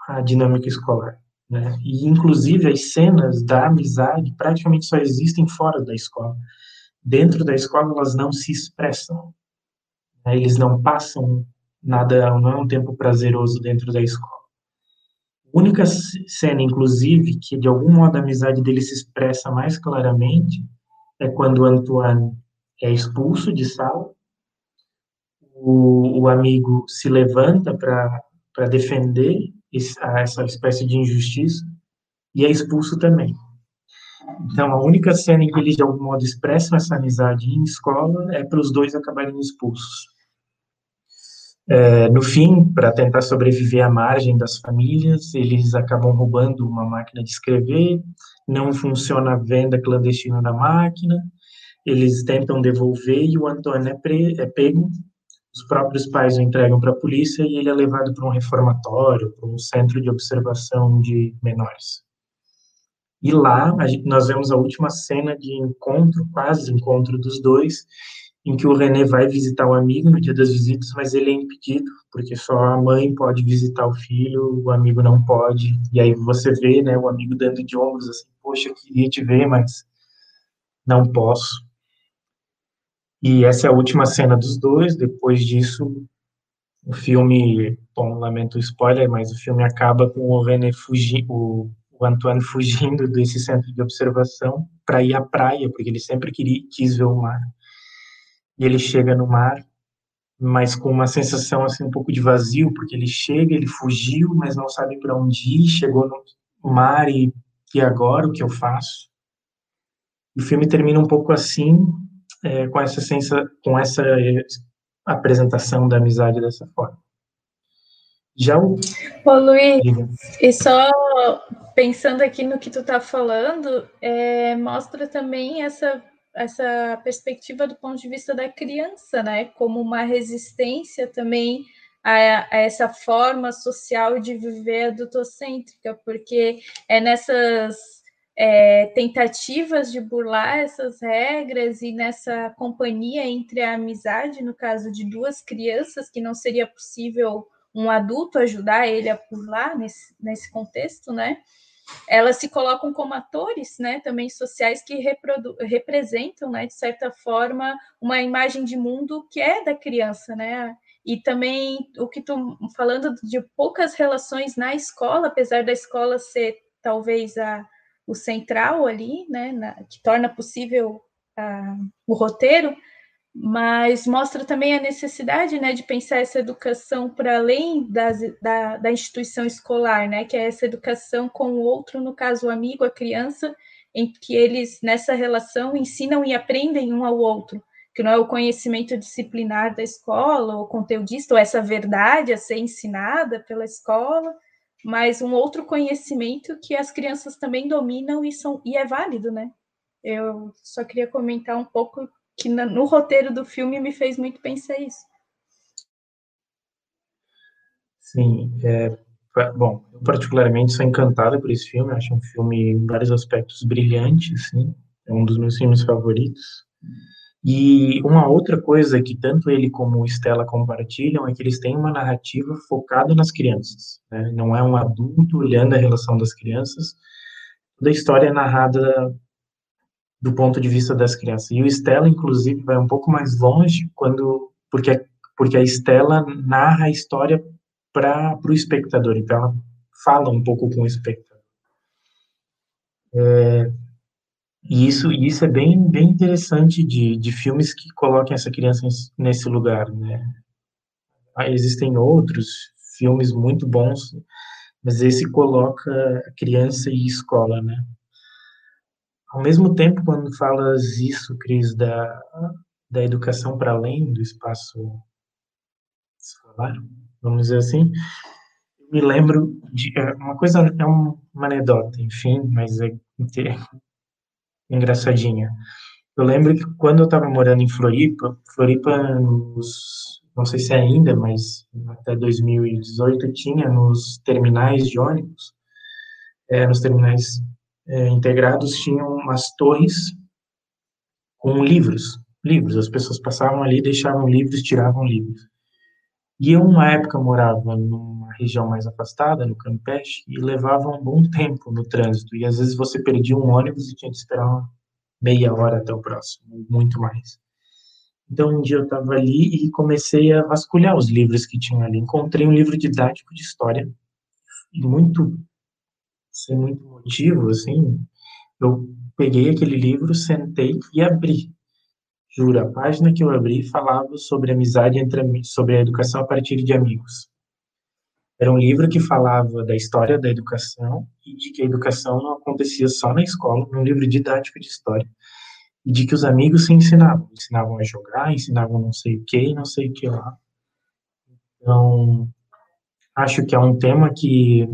a dinâmica escolar. Né? E, inclusive, as cenas da amizade praticamente só existem fora da escola. Dentro da escola, elas não se expressam. Né? Eles não passam nada, não é um tempo prazeroso dentro da escola. A única cena, inclusive, que de algum modo a amizade dele se expressa mais claramente é quando Antoine é expulso de sala, o, o amigo se levanta para defender essa espécie de injustiça e é expulso também. Então, a única cena em que eles, de algum modo, expressam essa amizade em escola é para os dois acabarem expulsos. É, no fim, para tentar sobreviver à margem das famílias, eles acabam roubando uma máquina de escrever, não funciona a venda clandestina da máquina, eles tentam devolver e o Antônio é, pre, é pego, os próprios pais o entregam para a polícia e ele é levado para um reformatório, para um centro de observação de menores. E lá nós vemos a última cena de encontro, quase encontro dos dois, em que o René vai visitar o amigo no dia das visitas, mas ele é impedido, porque só a mãe pode visitar o filho, o amigo não pode. E aí você vê, né, o amigo dando de ombros assim, poxa, queria te ver, mas não posso. E essa é a última cena dos dois. Depois disso, o filme, bom, lamento o spoiler, mas o filme acaba com o René fugindo, o, Antoine fugindo desse centro de observação para ir à praia, porque ele sempre queria, quis ver o mar e ele chega no mar, mas com uma sensação assim um pouco de vazio, porque ele chega, ele fugiu, mas não sabe para onde ir, chegou no mar e e agora o que eu faço? O filme termina um pouco assim, é, com essa sensa, com essa apresentação da amizade dessa forma. Já o Ô, Luiz, e só pensando aqui no que tu tá falando, é, mostra também essa essa perspectiva do ponto de vista da criança, né, como uma resistência também a, a essa forma social de viver adultocêntrica, porque é nessas é, tentativas de burlar essas regras e nessa companhia entre a amizade, no caso de duas crianças, que não seria possível um adulto ajudar ele a burlar nesse, nesse contexto, né? Elas se colocam como atores, né, também sociais que representam, né, de certa forma, uma imagem de mundo que é da criança, né? E também o que tu falando de poucas relações na escola, apesar da escola ser talvez a, o central ali, né, na, que torna possível a, o roteiro, mas mostra também a necessidade né, de pensar essa educação para além das, da, da instituição escolar, né, que é essa educação com o outro, no caso o amigo, a criança, em que eles, nessa relação, ensinam e aprendem um ao outro, que não é o conhecimento disciplinar da escola, ou conteudista, ou essa verdade a ser ensinada pela escola, mas um outro conhecimento que as crianças também dominam e, são, e é válido, né? Eu só queria comentar um pouco que no roteiro do filme me fez muito pensar isso. Sim, é, bom, eu particularmente sou encantada por esse filme, acho um filme em vários aspectos brilhante, assim, é um dos meus filmes favoritos. E uma outra coisa que tanto ele como Estela compartilham é que eles têm uma narrativa focada nas crianças, né? não é um adulto olhando a relação das crianças, toda a história é narrada do ponto de vista das crianças. E o Estela, inclusive, vai um pouco mais longe quando porque porque a Estela narra a história para o espectador, então ela fala um pouco com o espectador. É, e isso, isso é bem, bem interessante de, de filmes que coloquem essa criança nesse lugar, né? Ah, existem outros filmes muito bons, mas esse coloca criança e escola, né? Ao mesmo tempo, quando falas isso, Cris, da, da educação para além do espaço escolar, vamos dizer assim, me lembro de é, uma coisa, é uma anedota, enfim, mas é, é engraçadinha. Eu lembro que quando eu estava morando em Floripa, Floripa nos, não sei se é ainda, mas até 2018 tinha nos terminais de ônibus, é, nos terminais é, integrados tinham umas torres com livros, livros. As pessoas passavam ali, deixavam livros, tiravam livros. E eu, uma época, morava numa região mais afastada, no Campeche, e levava um bom tempo no trânsito. E às vezes você perdia um ônibus e tinha que esperar meia hora até o próximo, muito mais. Então, um dia eu estava ali e comecei a vasculhar os livros que tinham ali. Encontrei um livro didático de história, muito sem muito motivo, assim, eu peguei aquele livro, sentei e abri. Juro, a página que eu abri falava sobre amizade entre sobre a educação a partir de amigos. Era um livro que falava da história da educação e de que a educação não acontecia só na escola, um livro didático de história. E de que os amigos se ensinavam, ensinavam a jogar, ensinavam não sei o que não sei o que lá. Então, acho que é um tema que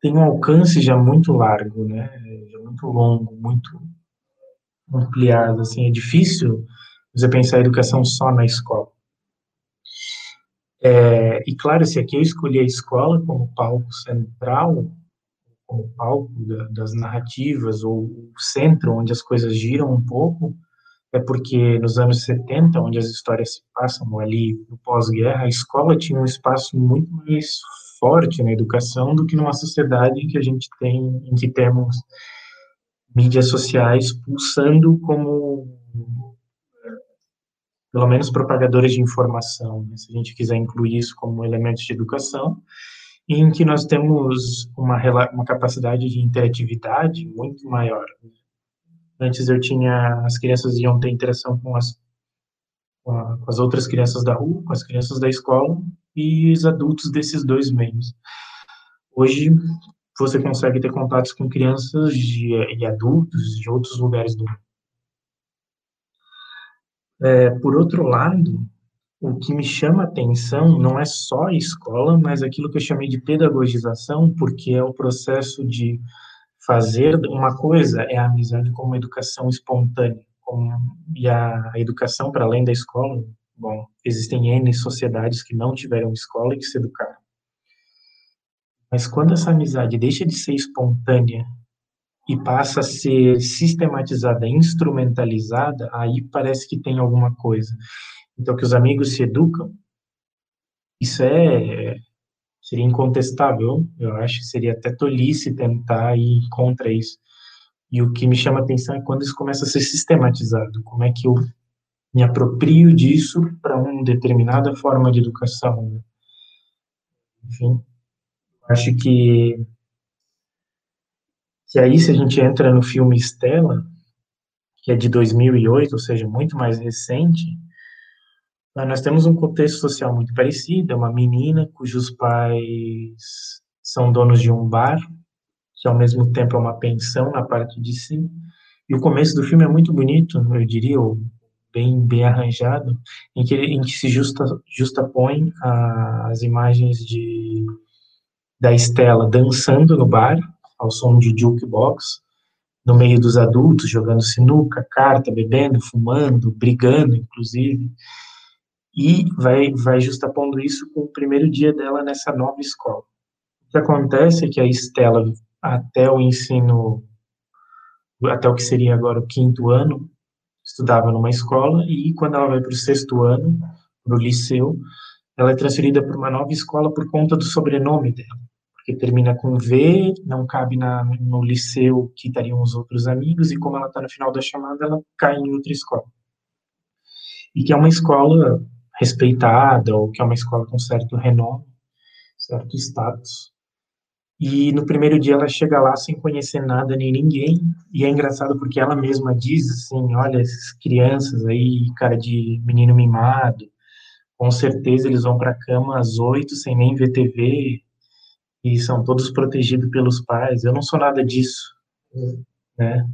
tem um alcance já muito largo, né? Já muito longo, muito ampliado, assim, é difícil você pensar a educação só na escola. É, e claro, se aqui eu escolhi a escola como palco central, como palco da, das narrativas, ou o centro onde as coisas giram um pouco, é porque nos anos 70, onde as histórias se passam ali no pós-guerra, a escola tinha um espaço muito mais forte na educação do que numa sociedade em que a gente tem, em que temos mídias sociais pulsando como pelo menos propagadores de informação, né, se a gente quiser incluir isso como elementos de educação, em que nós temos uma, uma capacidade de interatividade muito maior. Antes eu tinha, as crianças iam ter interação com as, com, as outras crianças da rua, com as crianças da escola e os adultos desses dois meios. Hoje você consegue ter contatos com crianças de, e adultos de outros lugares do mundo. É, por outro lado, o que me chama atenção não é só a escola, mas aquilo que eu chamei de pedagogização, porque é o processo de fazer uma coisa é a amizade como educação espontânea, como, e a, a educação para além da escola, bom, existem N sociedades que não tiveram escola e que se educaram. Mas quando essa amizade deixa de ser espontânea e passa a ser sistematizada, instrumentalizada, aí parece que tem alguma coisa. Então, que os amigos se educam, isso é seria incontestável. Eu acho que seria até tolice tentar ir contra isso. E o que me chama a atenção é quando isso começa a ser sistematizado. Como é que eu me aproprio disso para uma determinada forma de educação? Né? Enfim, acho que que aí, se a gente entra no filme Estela, que é de 2008, ou seja, muito mais recente, nós temos um contexto social muito parecido. É uma menina cujos pais são donos de um bar, que ao mesmo tempo é uma pensão na parte de cima. E o começo do filme é muito bonito, eu diria, bem bem arranjado, em que, em que se justa, justapõe as imagens de da Estela dançando no bar, ao som de jukebox, no meio dos adultos, jogando sinuca, carta, bebendo, fumando, brigando, inclusive, e vai, vai justapondo isso com o primeiro dia dela nessa nova escola. O que acontece é que a Estela, até o ensino, até o que seria agora o quinto ano, estudava numa escola, e quando ela vai para o sexto ano, para o liceu, ela é transferida para uma nova escola por conta do sobrenome dela porque termina com V, não cabe na, no liceu que estariam os outros amigos, e como ela está no final da chamada, ela cai em outra escola. E que é uma escola respeitada, ou que é uma escola com certo renome, certo status. E no primeiro dia ela chega lá sem conhecer nada nem ninguém, e é engraçado porque ela mesma diz assim, olha, essas crianças aí, cara de menino mimado, com certeza eles vão para a cama às oito sem nem ver TV, e são todos protegidos pelos pais. Eu não sou nada disso, né?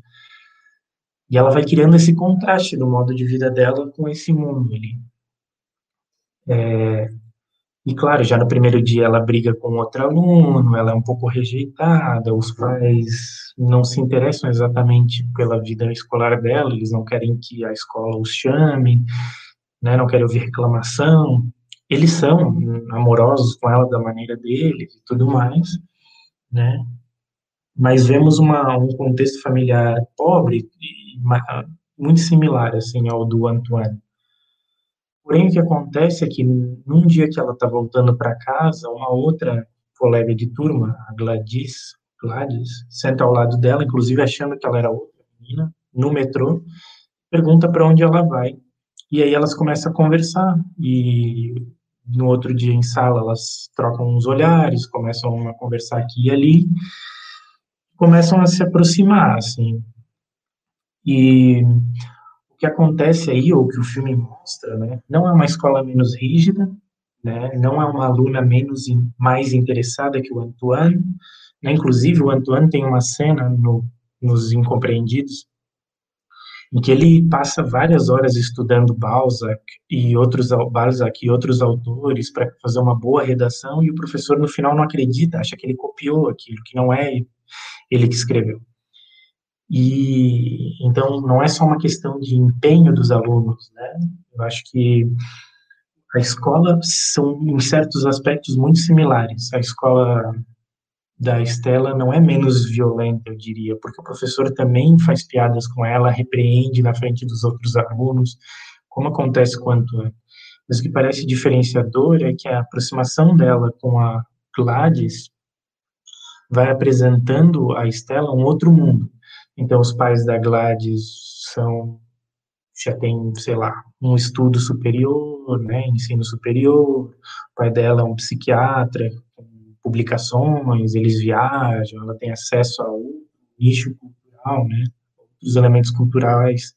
E ela vai criando esse contraste do modo de vida dela com esse mundo ali. É, e claro, já no primeiro dia ela briga com outro aluno, ela é um pouco rejeitada, os pais não se interessam exatamente pela vida escolar dela, eles não querem que a escola os chame, né, não querem ouvir reclamação eles são amorosos com ela da maneira deles e tudo mais, né? Mas vemos uma, um contexto familiar pobre e muito similar assim ao do Antoine. Porém, o que acontece é que num dia que ela está voltando para casa, uma outra colega de turma, a Gladys, Gladys, senta ao lado dela, inclusive achando que ela era outra menina, no metrô, pergunta para onde ela vai. E aí elas começam a conversar e no outro dia em sala elas trocam uns olhares, começam a conversar aqui e ali, começam a se aproximar, assim. E o que acontece aí, ou que o filme mostra, né, não é uma escola menos rígida, né, não é uma aluna menos mais interessada que o Antoine, né, inclusive o Antoine tem uma cena no, nos Incompreendidos em que ele passa várias horas estudando Balzac e outros Balzac e outros autores para fazer uma boa redação e o professor no final não acredita, acha que ele copiou aquilo, que não é ele que escreveu. E então não é só uma questão de empenho dos alunos, né? Eu acho que a escola são em certos aspectos muito similares. A escola da Estela não é menos violenta, eu diria, porque o professor também faz piadas com ela, repreende na frente dos outros alunos, como acontece com a Antônia. Mas o que parece diferenciador é que a aproximação dela com a Gladys vai apresentando a Estela um outro mundo. Então, os pais da Gladys são já tem, sei lá, um estudo superior, né, ensino superior. O pai dela é um psiquiatra, publicações, eles viajam, ela tem acesso ao nicho cultural, né, os elementos culturais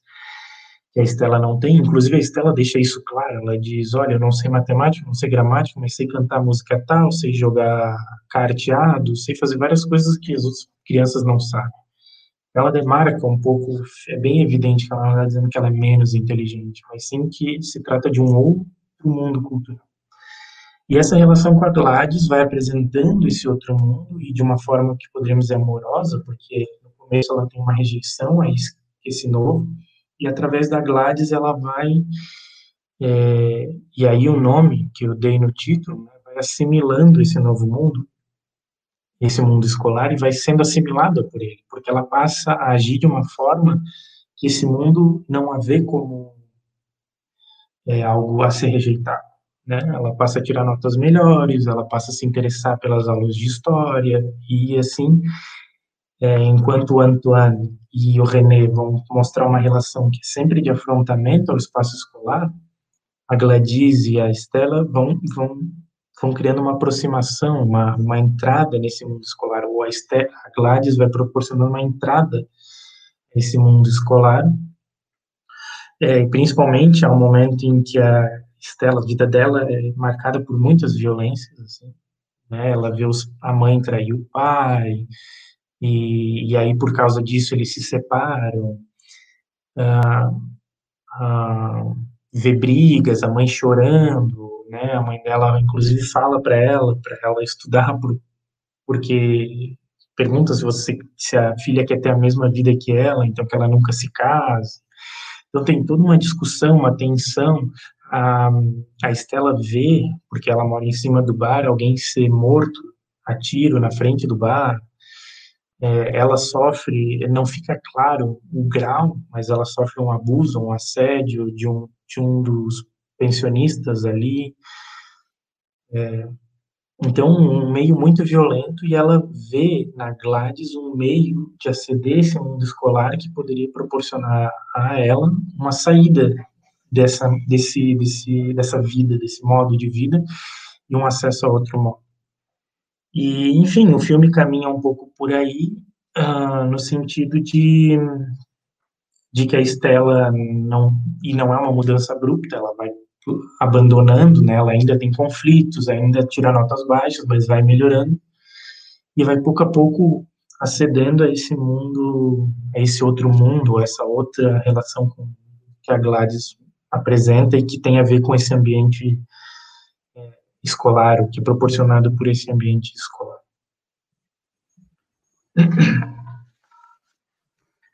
que a Estela não tem. Inclusive, a Estela deixa isso claro. Ela diz: Olha, eu não sei matemática, não sei gramática, mas sei cantar música tal, sei jogar carteado, sei fazer várias coisas que as outras crianças não sabem. Ela demarca um pouco, é bem evidente que ela não está dizendo que ela é menos inteligente, mas sim que se trata de um outro mundo cultural. E essa relação com a Gladys vai apresentando esse outro mundo e de uma forma que poderíamos dizer amorosa, porque no começo ela tem uma rejeição a esse novo, e através da Gladys ela vai, é, e aí o nome que eu dei no título, né, vai assimilando esse novo mundo, esse mundo escolar, e vai sendo assimilada por ele, porque ela passa a agir de uma forma que esse mundo não a vê como é, algo a ser rejeitado né? Ela passa a tirar notas melhores, ela passa a se interessar pelas aulas de história e assim, é, enquanto o Antoine e o René vão mostrar uma relação que é sempre de afrontamento ao espaço escolar, a Gladys e a Estela vão vão vão criando uma aproximação, uma, uma entrada nesse mundo escolar, ou a, a Gladys vai proporcionando uma entrada nesse mundo escolar, é, principalmente ao momento em que a Estela, a vida dela é marcada por muitas violências, assim, né? Ela vê os, a mãe trair o pai, e, e aí por causa disso eles se separam, ah, ah, vê brigas, a mãe chorando, né? A mãe dela inclusive fala para ela, para ela estudar por, porque pergunta se você se a filha quer ter a mesma vida que ela, então que ela nunca se case. Então tem toda uma discussão, uma tensão a, a Estela vê, porque ela mora em cima do bar, alguém ser morto a tiro na frente do bar. É, ela sofre, não fica claro o grau, mas ela sofre um abuso, um assédio de um, de um dos pensionistas ali. É, então, um meio muito violento, e ela vê na Gladys um meio de aceder a esse mundo escolar que poderia proporcionar a ela uma saída dessa, desse, desse, dessa vida, desse modo de vida, e um acesso a outro modo. E, enfim, o filme caminha um pouco por aí, uh, no sentido de, de que a Estela não, e não é uma mudança abrupta, ela vai abandonando, né, ela ainda tem conflitos, ainda tira notas baixas, mas vai melhorando, e vai pouco a pouco acedendo a esse mundo, a esse outro mundo, essa outra relação com que a Gladys apresenta e que tem a ver com esse ambiente é, escolar, o que é proporcionado por esse ambiente escolar.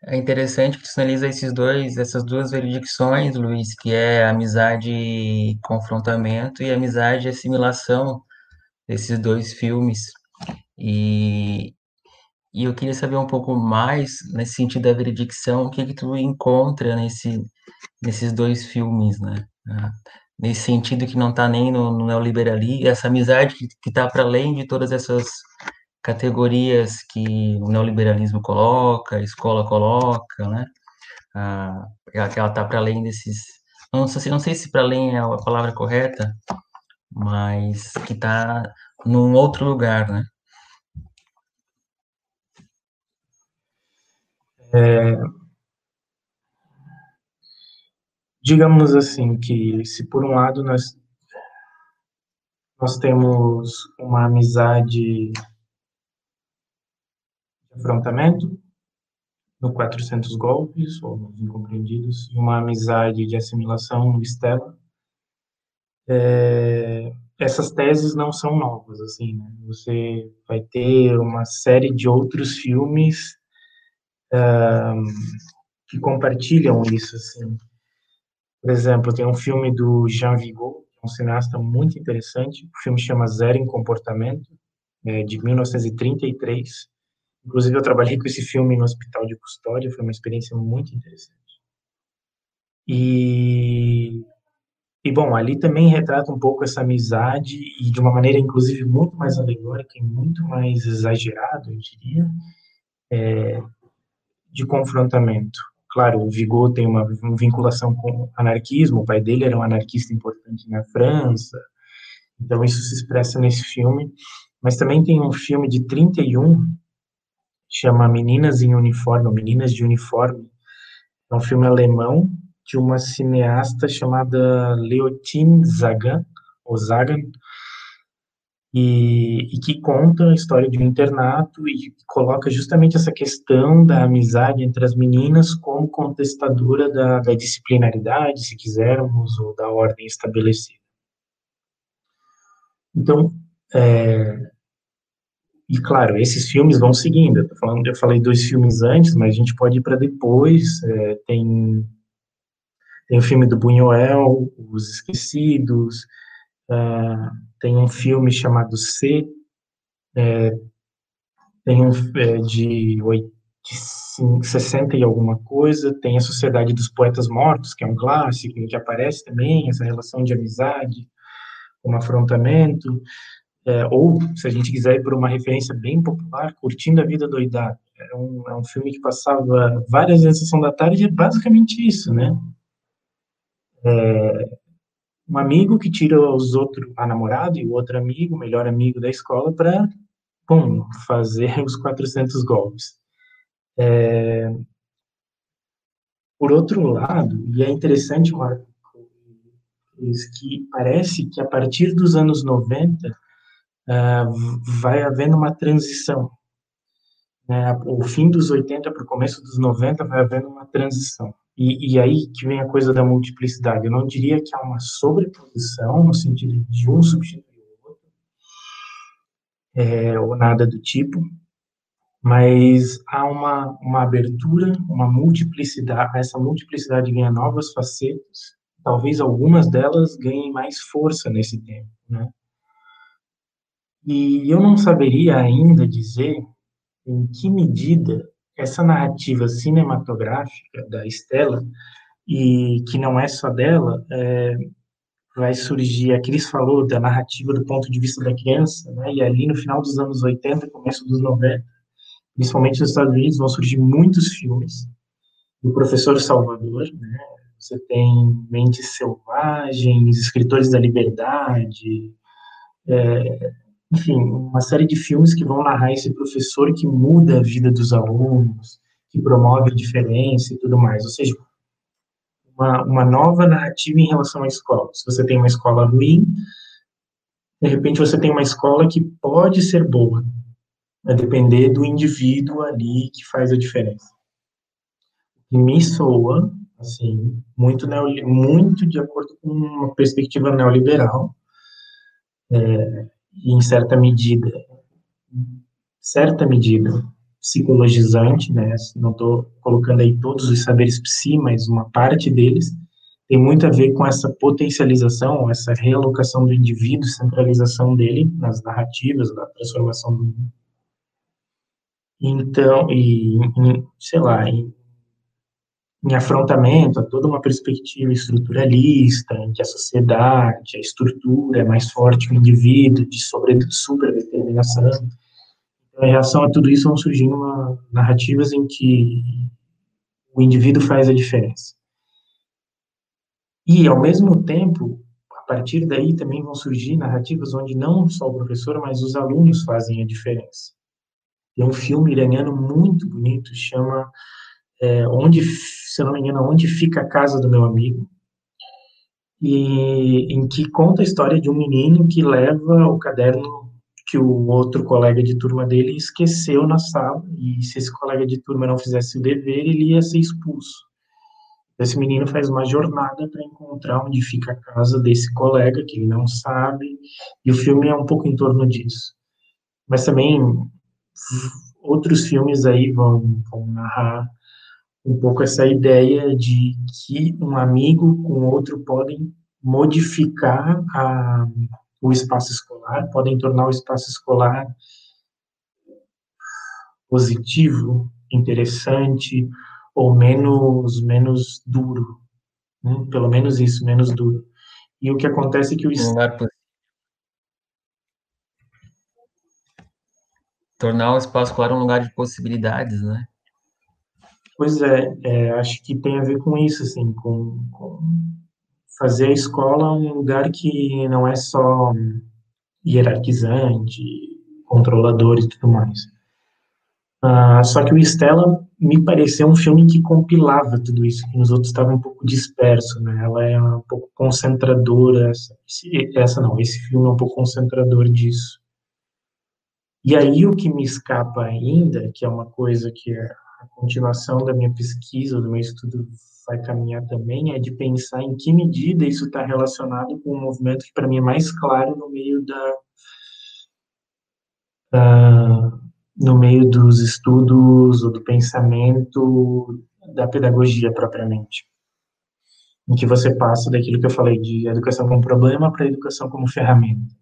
É interessante que tu analisa esses dois, essas duas jurisdições, Luiz, que é amizade e confrontamento e amizade e assimilação desses dois filmes. E, e eu queria saber um pouco mais nesse sentido da veredicção, o que que tu encontra nesse nesses dois filmes, né? Ah, nesse sentido que não está nem no, no neoliberalismo, essa amizade que está para além de todas essas categorias que o neoliberalismo coloca, a escola coloca, né? Ah, que ela está para além desses, não sei, não sei se para além é a palavra correta, mas que está num outro lugar, né? É, digamos assim, que se por um lado nós, nós temos uma amizade de afrontamento, no 400 Golpes, ou Nos Incompreendidos, e Uma Amizade de Assimilação no Estela. É, essas teses não são novas, assim, né? Você vai ter uma série de outros filmes um, que compartilham isso, assim. Por exemplo, tem um filme do Jean Vigo, um cineasta muito interessante, o filme chama Zero em Comportamento, é, de 1933. Inclusive, eu trabalhei com esse filme no Hospital de Custódia, foi uma experiência muito interessante. E e, bom, ali também retrata um pouco essa amizade e de uma maneira, inclusive, muito mais alegórica e muito mais exagerada, eu diria, é, de confrontamento. Claro, o Vigo tem uma, uma vinculação com anarquismo, o pai dele era um anarquista importante na França, então isso se expressa nesse filme. Mas também tem um filme de 31, chama Meninas em Uniforme, ou Meninas de Uniforme, é um filme alemão, de uma cineasta chamada Leotine Zagan, ou Zagan, e, e, que conta a história de um internato e coloca justamente essa questão da amizade entre as meninas como contestadora da, da disciplinaridade, se quisermos, ou da ordem estabelecida. Então, é, e claro, esses filmes vão seguindo. Eu, falando, eu falei dois filmes antes, mas a gente pode ir para depois. É, tem tem o filme do Buñuel, Os Esquecidos, uh, tem um filme chamado C, é, tem um é, de, 8, de 60 e alguma coisa, tem a Sociedade dos Poetas Mortos, que é um clássico, que aparece também essa relação de amizade, um afrontamento, é, ou, se a gente quiser ir por uma referência bem popular, Curtindo a Vida Doidada. É um, é um filme que passava várias vezes a sessão da tarde, é basicamente isso, né? é, um amigo que tira os outros, a namorada e o outro amigo, o melhor amigo da escola, para, bom, fazer (laughs) os 400 golpes. É, por outro lado, e é interessante, Marco, que parece que a partir dos anos 90 uh, ah, vai havendo uma transição. Né? O fim dos 80 para o começo dos 90 vai havendo uma transição. E, e, aí que vem a coisa da multiplicidade. Eu não diria que há uma sobreposição, no sentido de um substituir o outro, é, ou nada do tipo, mas há uma, uma abertura, uma multiplicidade, essa multiplicidade ganha novas facetas, talvez algumas delas ganhem mais força nesse tempo, né? E eu não saberia ainda dizer em que medida essa narrativa cinematográfica da Estela, e que não é só dela, é, vai surgir, a Cris falou da narrativa do ponto de vista da criança, né, e ali no final dos anos 80, começo dos 90, principalmente nos Estados Unidos, vão surgir muitos filmes do professor Salvador, né, você tem Mentes Selvagens, Escritores da Liberdade, é, enfim, uma série de filmes que vão narrar esse professor que muda a vida dos alunos, que promove a diferença e tudo mais. Ou seja, uma, uma nova narrativa em relação à escola. Se você tem uma escola ruim, de repente você tem uma escola que pode ser boa, vai depender do indivíduo ali que faz a diferença. Me soa, assim, muito, muito de acordo com uma perspectiva neoliberal, é, e em certa medida, certa medida psicologizante, né? Não estou colocando aí todos os saberes psi, mas uma parte deles tem muito a ver com essa potencialização, essa realocação do indivíduo, centralização dele nas narrativas, na transformação do mundo. Então, e, sei lá, em em afrontamento a toda uma perspectiva estruturalista, em que a sociedade, a estrutura é mais forte que o indivíduo, de sobre, superdeterminação. Então, em relação a tudo isso, vão surgindo uma, narrativas em que o indivíduo faz a diferença. E, ao mesmo tempo, a partir daí também vão surgir narrativas onde não só o professor, mas os alunos fazem a diferença. Tem um filme iraniano muito bonito, chama é, onde, se não me engano, onde fica a casa do meu amigo, e em que conta a história de um menino que leva o caderno que o outro colega de turma dele esqueceu na sala, e se esse colega de turma não fizesse o dever, ele ia ser expulso. Esse menino faz uma jornada para encontrar onde fica a casa desse colega, que ele não sabe, e o filme é um pouco em torno disso. Mas também outros filmes aí vão, vão narrar um pouco essa ideia de que um amigo com outro podem modificar a, o espaço escolar, podem tornar o espaço escolar positivo, interessante ou menos menos duro, né? pelo menos isso, menos duro. E o que acontece é que o tornar o espaço escolar um lugar de possibilidades, né? Pois é, é, acho que tem a ver com isso, assim, com, com fazer a escola um lugar que não é só hierarquizante, controlador e tudo mais. Uh, só que o Estela me pareceu um filme que compilava tudo isso, que nos outros estava um pouco disperso, né? Ela é um pouco concentradora, essa, essa não, esse filme é um pouco concentrador disso. E aí o que me escapa ainda, que é uma coisa que é continuação da minha pesquisa, do meu estudo vai caminhar também, é de pensar em que medida isso está relacionado com um movimento que para mim é mais claro no meio da, da no meio dos estudos ou do pensamento da pedagogia propriamente, em que você passa daquilo que eu falei de educação como problema para educação como ferramenta.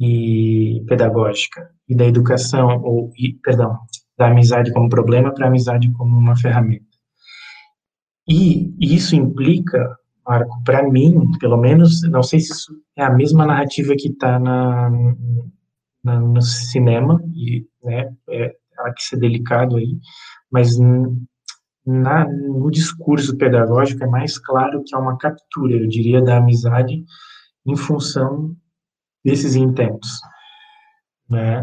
E pedagógica. E da educação ou e, perdão da amizade como problema para a amizade como uma ferramenta. E isso implica, Marco, para mim, pelo menos, não sei se isso é a mesma narrativa que está na, na, no cinema, e, né, é, há que ser delicado aí, mas na, no discurso pedagógico é mais claro que é uma captura, eu diria, da amizade em função desses intentos, né,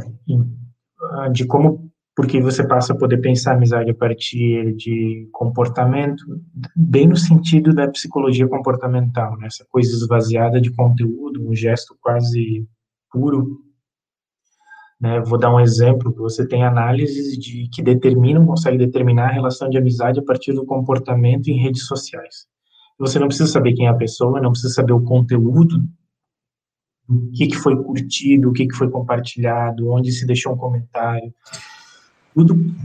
de como porque você passa a poder pensar a amizade a partir de comportamento, bem no sentido da psicologia comportamental, né? essa coisa esvaziada de conteúdo, um gesto quase puro. Né? Vou dar um exemplo, você tem análises de que determinam, consegue determinar a relação de amizade a partir do comportamento em redes sociais. Você não precisa saber quem é a pessoa, não precisa saber o conteúdo, o que, que foi curtido, o que, que foi compartilhado, onde se deixou um comentário tudo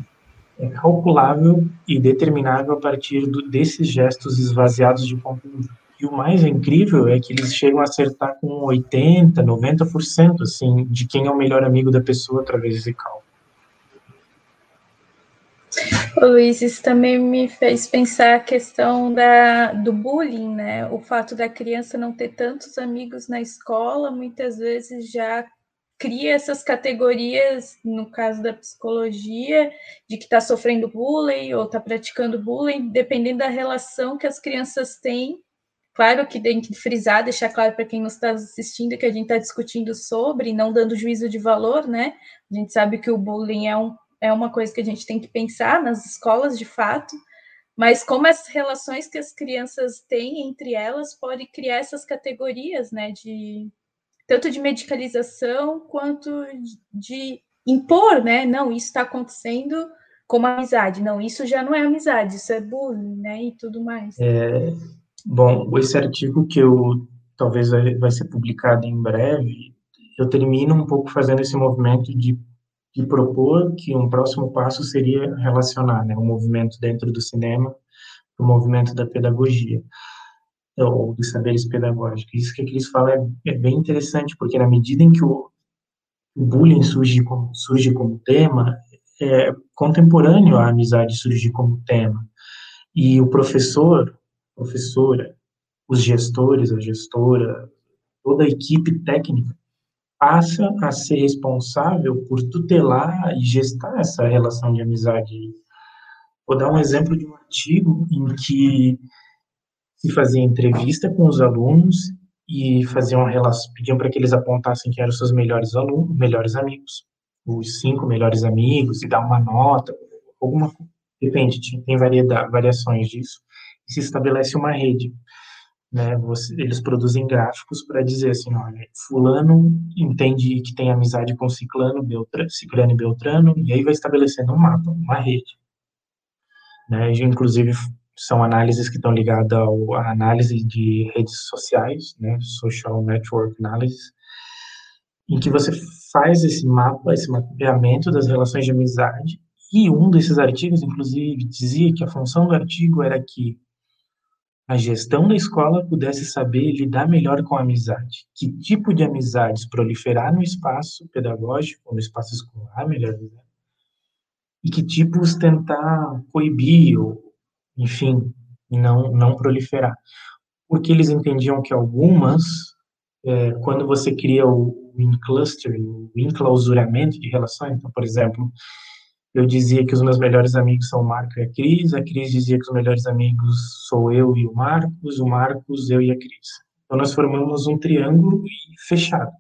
é calculável e determinável a partir do, desses gestos esvaziados de conteúdo. E o mais incrível é que eles chegam a acertar com 80%, 90% assim, de quem é o melhor amigo da pessoa através desse cálculo. Luiz, isso também me fez pensar a questão da, do bullying, né? O fato da criança não ter tantos amigos na escola, muitas vezes já cria essas categorias, no caso da psicologia, de que está sofrendo bullying ou está praticando bullying, dependendo da relação que as crianças têm. Claro que tem que frisar, deixar claro para quem nos está assistindo que a gente está discutindo sobre, não dando juízo de valor, né? A gente sabe que o bullying é, um, é uma coisa que a gente tem que pensar nas escolas, de fato, mas como as relações que as crianças têm entre elas podem criar essas categorias, né, de, tanto de medicalização quanto de impor, né? Não, isso está acontecendo como amizade. Não, isso já não é amizade, isso é bullying, né? E tudo mais. É, bom, esse artigo que eu talvez vai, ser publicado em breve, eu termino um pouco fazendo esse movimento de, de propor que um próximo passo seria relacionar né, o movimento dentro do cinema o movimento da pedagogia ou dos saberes pedagógicos. Isso que eles falam é, é, bem interessante, porque na medida em que o, bullying surge como, surge como tema, é contemporâneo à amizade surge como tema. E o professor, professora, os gestores, a gestora, toda a equipe técnica passa a ser responsável por tutelar e gestar essa relação de amizade. Vou dar um exemplo de um artigo em que se fazia entrevista com os alunos e faziam relação, pediam para que eles apontassem quem eram os seus melhores alunos, melhores amigos, os cinco melhores amigos, e dar uma nota, alguma depende, tem variações disso, e se estabelece uma rede. né, você, eles produzem gráficos para dizer assim, olha, fulano entende que tem amizade com ciclano, beltrano, ciclano e beltrano, e aí vai estabelecendo um mapa, uma rede. Né, inclusive, são análises que estão ligadas à análise de redes sociais, né, social network analysis, em que você faz esse mapa, esse mapeamento das relações de amizade, e um desses artigos, inclusive, dizia que a função do artigo era que a gestão da escola pudesse saber lidar melhor com a amizade. Que tipo de amizades proliferar no espaço pedagógico, no espaço escolar, melhor dizendo, e que tipos tentar coibir, ou, enfim, não, não proliferar. Porque eles entendiam que algumas, é, quando você cria o, enclustering, o enclausuramento de relações, então, por exemplo, eu dizia que os meus melhores amigos são o Marco e a Cris, a Cris dizia que os melhores amigos sou eu e o Marcos, o Marcos, eu e a Cris. Então nós formamos um triângulo fechado.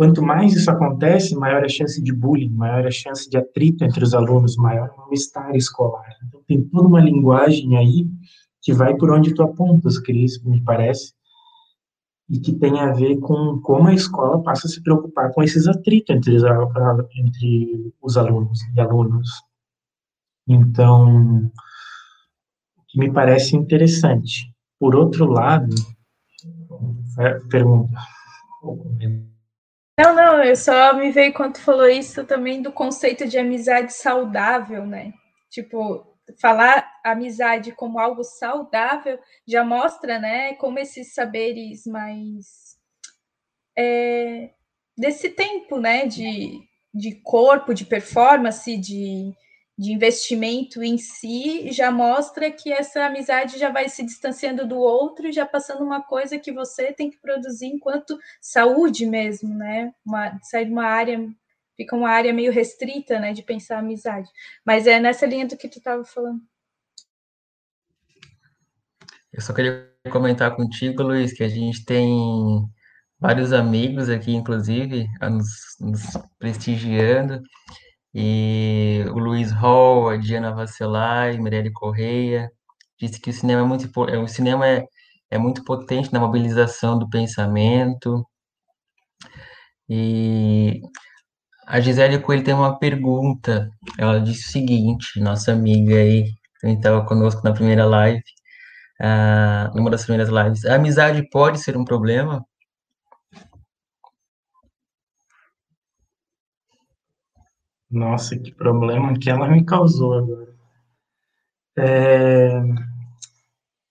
Quanto mais isso acontece, maior a chance de bullying, maior a chance de atrito entre os alunos, maior o mal-estar escolar. Então tem toda uma linguagem aí que vai por onde tu apontas, Cris, me parece, e que tem a ver com como a escola passa a se preocupar com esses atritos entre, entre os alunos e alunos. Então, o que me parece interessante. Por outro lado, pergunta. Não, não, eu só me veio quando falou isso também do conceito de amizade saudável, né? Tipo, falar amizade como algo saudável já mostra, né, como esses saberes mais é, desse tempo, né, de, de corpo, de performance, de, de investimento em si, já mostra que essa amizade já vai se distanciando do outro e já passando uma coisa que você tem que produzir enquanto saúde mesmo, né, uma, sair de uma área fica uma área meio restrita, né, de pensar amizade. Mas é nessa linha do que tu estava falando. Eu só queria comentar contigo, Luiz, que a gente tem vários amigos aqui, inclusive, nos, nos prestigiando. E o Luiz Hall, a Diana Vacelai, Mirelle Correia, disse que o cinema é muito, o cinema é, é muito potente na mobilização do pensamento. E a Gisele Coelho tem uma pergunta. Ela disse o seguinte, nossa amiga aí, que estava conosco na primeira live, uh, numa das primeiras lives. A amizade pode ser um problema? Nossa, que problema que ela me causou agora. É...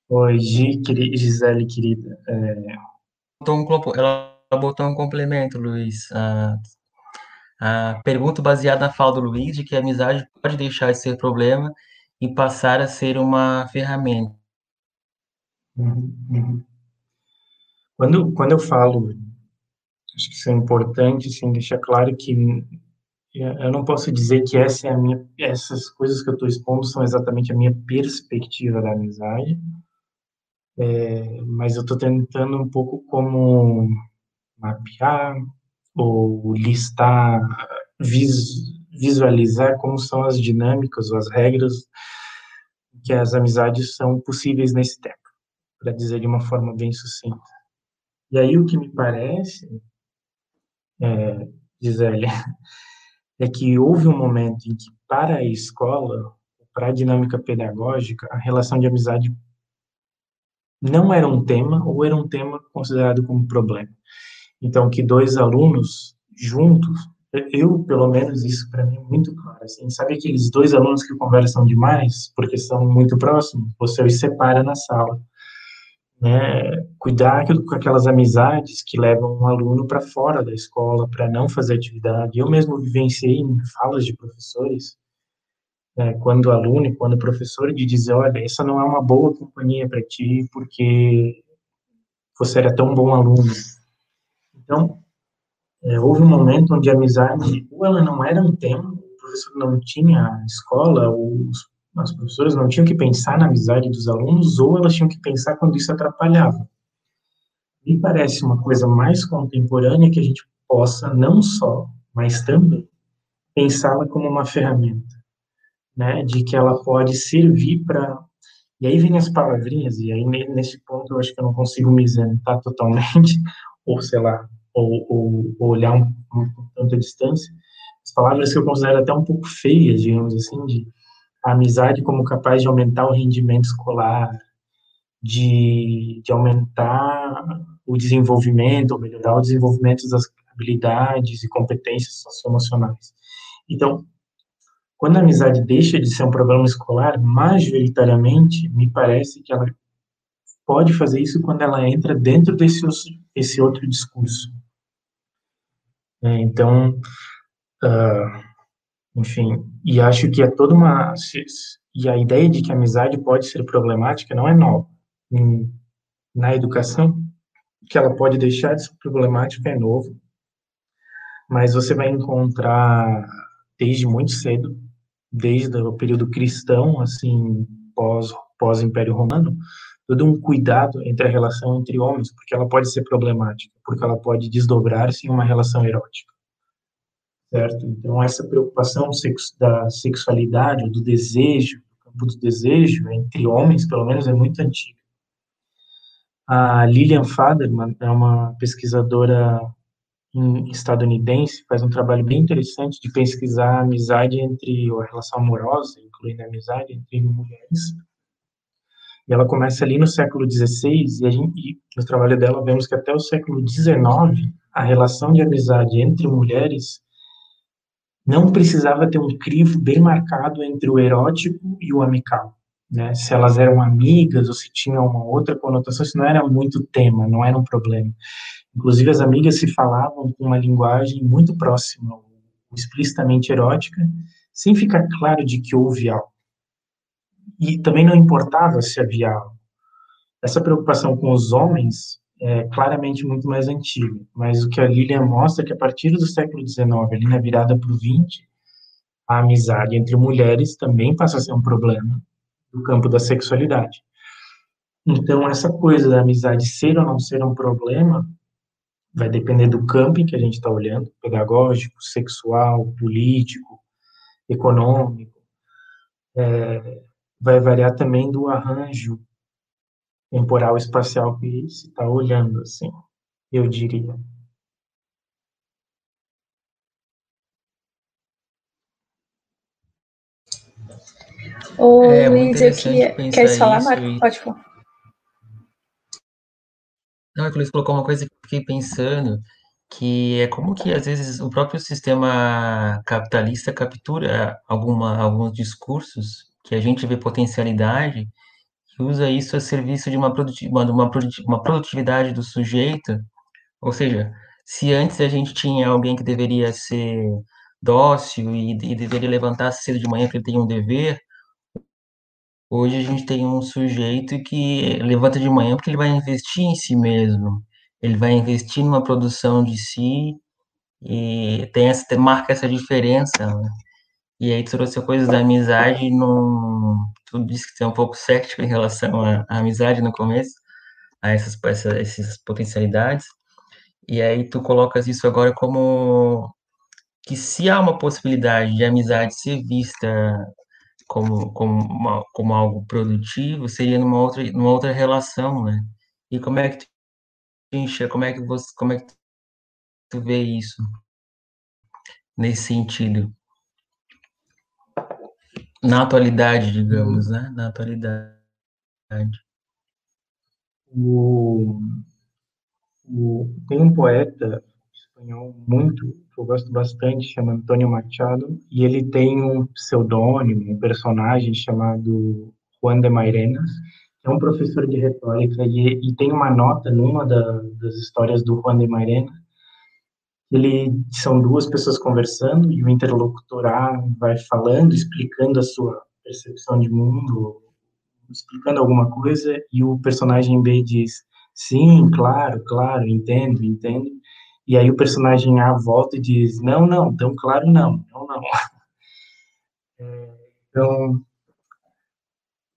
Oi, Gisele, querida. É... Ela botou um complemento, Luiz. Uh, a pergunta baseada na fala do Luiz de que a amizade pode deixar de ser problema e passar a ser uma ferramenta. Uhum, uhum. Quando, quando eu falo, acho que isso é importante, assim, deixar claro que eu não posso dizer que essa é minha, essas coisas que eu estou expondo são exatamente a minha perspectiva da amizade, é, mas eu estou tentando um pouco como mapear, ou listar, vis, visualizar como são as dinâmicas ou as regras que as amizades são possíveis nesse tempo, para dizer de uma forma bem sucinta. E aí o que me parece, é, Gisele, (laughs) é que houve um momento em que para a escola, para a dinâmica pedagógica, a relação de amizade não era um tema ou era um tema considerado como problema. Então, que dois alunos juntos, eu, pelo menos, isso para mim é muito claro. Assim, sabe aqueles dois alunos que conversam demais, porque são muito próximos? Você os separa na sala. Né? Cuidar com aquelas amizades que levam um aluno para fora da escola, para não fazer atividade. Eu mesmo vivenciei em falas de professores, né, quando aluno quando professor, de dizer: olha, essa não é uma boa companhia para ti, porque você era tão bom aluno então, é, houve um momento onde a amizade, ou ela não era um tema, o professor não tinha escola, os, as professoras não tinham que pensar na amizade dos alunos, ou elas tinham que pensar quando isso atrapalhava. Me parece uma coisa mais contemporânea que a gente possa não só, mas também pensá-la como uma ferramenta, né, de que ela pode servir para E aí vem as palavrinhas, e aí nesse ponto eu acho que eu não consigo me isentar totalmente, (laughs) ou sei lá, ou, ou, ou olhar um, um, um tanto a distância. As palavras que eu considero até um pouco feias, digamos assim, de a amizade como capaz de aumentar o rendimento escolar, de, de aumentar o desenvolvimento, ou melhorar o desenvolvimento das habilidades e competências socioemocionais. Então, quando a amizade deixa de ser um problema escolar, majoritariamente, me parece que ela pode fazer isso quando ela entra dentro desse esse outro discurso. É, então, uh, enfim, e acho que é toda uma e a ideia de que a amizade pode ser problemática não é nova. Na educação, que ela pode deixar de ser problemática é novo, mas você vai encontrar desde muito cedo, desde o período cristão, assim, pós, pós Império Romano, todo um cuidado entre a relação entre homens, porque ela pode ser problemática, porque ela pode desdobrar-se em uma relação erótica. Certo? Então, essa preocupação da sexualidade, do desejo, do campo do desejo, entre homens, pelo menos, é muito antiga. A Lilian Faderman é uma pesquisadora estadunidense, faz um trabalho bem interessante de pesquisar a amizade entre, a relação amorosa, incluindo a amizade entre mulheres. E ela começa ali no século XVI, e, a gente, e no trabalho dela vemos que até o século XIX, a relação de amizade entre mulheres não precisava ter um crivo bem marcado entre o erótico e o amical. Né? Se elas eram amigas ou se tinha uma outra conotação, isso não era muito tema, não era um problema. Inclusive, as amigas se falavam com uma linguagem muito próxima, explicitamente erótica, sem ficar claro de que houve algo. E também não importava se havia algo. Essa preocupação com os homens é claramente muito mais antiga, mas o que a Lilian mostra é que a partir do século XIX, ali na virada para o XX, a amizade entre mulheres também passa a ser um problema do campo da sexualidade. Então, essa coisa da amizade ser ou não ser um problema vai depender do campo em que a gente está olhando, pedagógico, sexual, político, econômico. É, vai variar também do arranjo temporal espacial que se está olhando, assim, eu diria. Ô, é, Luiz, eu queria... Queres falar, Marco? Pode falar. Não, é que o Luiz colocou uma coisa que eu fiquei pensando, que é como que às vezes o próprio sistema capitalista captura alguma, alguns discursos que a gente vê potencialidade usa isso a serviço de uma, uma produtividade do sujeito. Ou seja, se antes a gente tinha alguém que deveria ser dócil e, e deveria levantar cedo de manhã porque ele tem um dever, Hoje a gente tem um sujeito que levanta de manhã porque ele vai investir em si mesmo, ele vai investir numa produção de si e tem essa, marca essa diferença, né? E aí trouxe coisas da amizade, num, tu disse que tem um pouco cético em relação à, à amizade no começo, a essas, essa, essas potencialidades, e aí tu colocas isso agora como que se há uma possibilidade de amizade ser vista como, como, uma, como algo produtivo, seria numa outra, numa outra relação, né? E como é que tu enxerga, como é que você, como é que tu vê isso nesse sentido? Na atualidade, digamos, né? Na atualidade. O, o, tem um poeta espanhol muito que eu gosto bastante, chama Antônio Machado, e ele tem um pseudônimo, um personagem chamado Juan de Mairenas, que é um professor de retórica, e, e tem uma nota numa da, das histórias do Juan de Mairenas, ele são duas pessoas conversando e o interlocutor A vai falando, explicando a sua percepção de mundo, explicando alguma coisa, e o personagem B diz: Sim, claro, claro, entendo, entendo. E aí o personagem A volta e diz: Não, não, tão claro não, não, não. (laughs) É, então,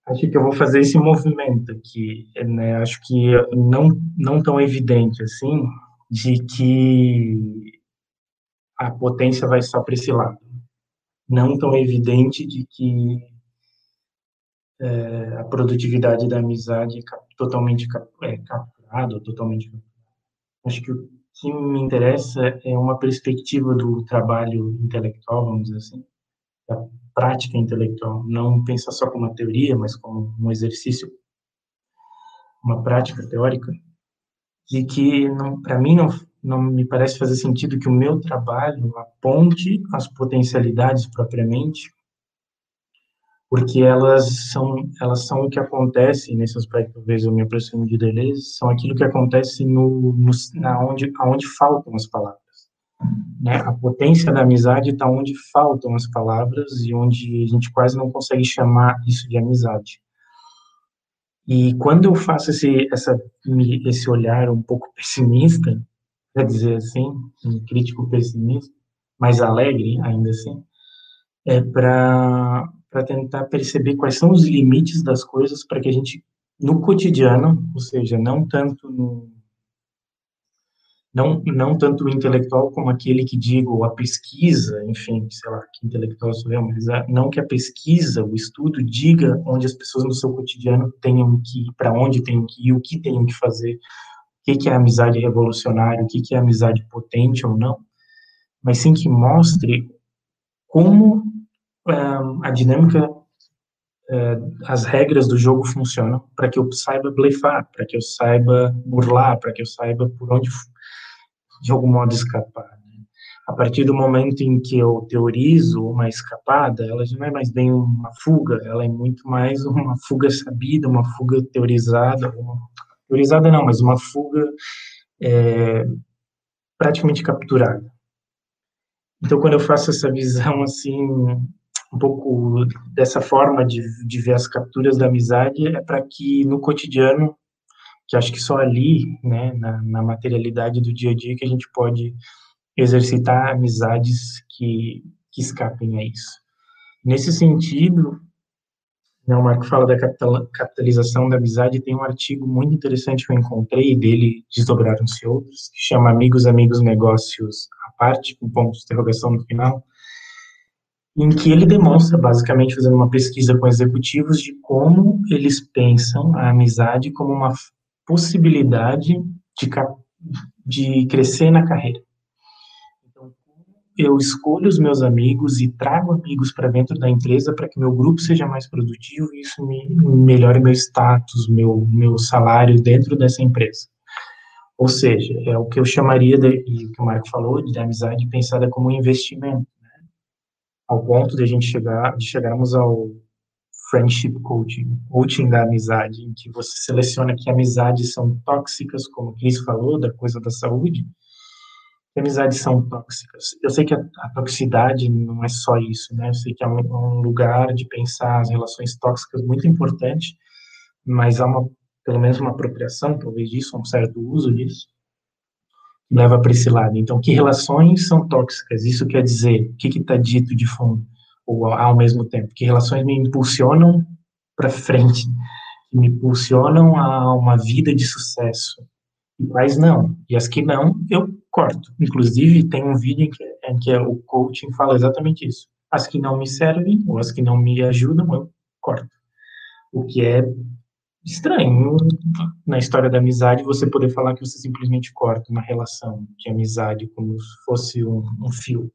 acho que eu vou fazer esse movimento aqui. Né? Acho que não, não tão evidente assim, de que a potência vai só para esse lado. Não tão evidente de que é, a produtividade da amizade é totalmente é, capturada, totalmente. Acho que o que me interessa é uma perspectiva do trabalho intelectual, vamos dizer assim, da prática intelectual, não pensar só como uma teoria, mas como um exercício, uma prática teórica, de que para mim não não me parece fazer sentido que o meu trabalho aponte as potencialidades propriamente, porque elas são elas são o que acontece nesse aspecto, talvez eu me aproximo de Deleuze, são aquilo que acontece no, no na onde aonde faltam as palavras. Né? A potência da amizade está onde faltam as palavras e onde a gente quase não consegue chamar isso de amizade. E quando eu faço esse, essa, esse olhar um pouco pessimista, quer dizer assim, um crítico pessimista, mais alegre ainda assim, é para tentar perceber quais são os limites das coisas para que a gente, no cotidiano, ou seja, não tanto no, não, não tanto o intelectual como aquele que digo a pesquisa, enfim, sei lá, que intelectual sou eu, mas a, não que a pesquisa, o estudo diga onde as pessoas no seu cotidiano tenham que ir, para onde tenham que ir, o que tenham que fazer, o que, é amizade revolucionária, o que, que é amizade potente ou não, mas sim que mostre como a dinâmica, as regras do jogo funcionam, para que eu saiba blefar, para que eu saiba burlar, para que eu saiba por onde, de algum modo, escapar. Né? A partir do momento em que eu teorizo uma escapada, ela já não é mais bem uma fuga, ela é muito mais (laughs) uma fuga sabida, uma fuga teorizada, uma teorizada não, mas uma fuga é, praticamente capturada. Então, quando eu faço essa visão, assim, um pouco dessa forma de, de ver as capturas da amizade, é para que no cotidiano, que acho que só ali, né, na, na materialidade do dia a dia, que a gente pode exercitar amizades que, que escapem a isso. Nesse sentido, né, o Marco fala da capitalização da amizade, tem um artigo muito interessante que eu encontrei, dele desdobraram-se outros, que chama Amigos, Amigos, Negócios à parte, com ponto de interrogação no final, em que ele demonstra, basicamente, fazendo uma pesquisa com executivos, de como eles pensam a amizade como uma possibilidade de, de crescer na carreira eu escolho os meus amigos e trago amigos para dentro da empresa para que meu grupo seja mais produtivo e isso me melhore meu status, meu, meu salário dentro dessa empresa. Ou seja, é o que eu chamaria, de, e o que o Marco falou, de amizade pensada como um investimento, né? ao ponto de a gente chegar, de chegarmos ao friendship coaching, coaching da amizade, em que você seleciona que amizades são tóxicas, como o Cris falou, da coisa da saúde, que amizades são tóxicas. Eu sei que a, a, toxicidade não é só isso, né? Eu sei que é um, um, lugar de pensar as relações tóxicas muito importante, mas há uma, pelo menos uma apropriação, talvez disso, um certo uso disso, que leva para esse lado. Então, que relações são tóxicas? Isso quer dizer, o que está dito de fundo, ou ao mesmo tempo? Que relações me impulsionam para frente, que me impulsionam a uma vida de sucesso, e quais não. E as que não, eu corto. Inclusive, tem um vídeo em que, em que o coaching fala exatamente isso. As que não me servem, ou as que não me ajudam, eu corto. O que é estranho na história da amizade você poder falar que você simplesmente corta uma relação de amizade como se fosse um, um fio.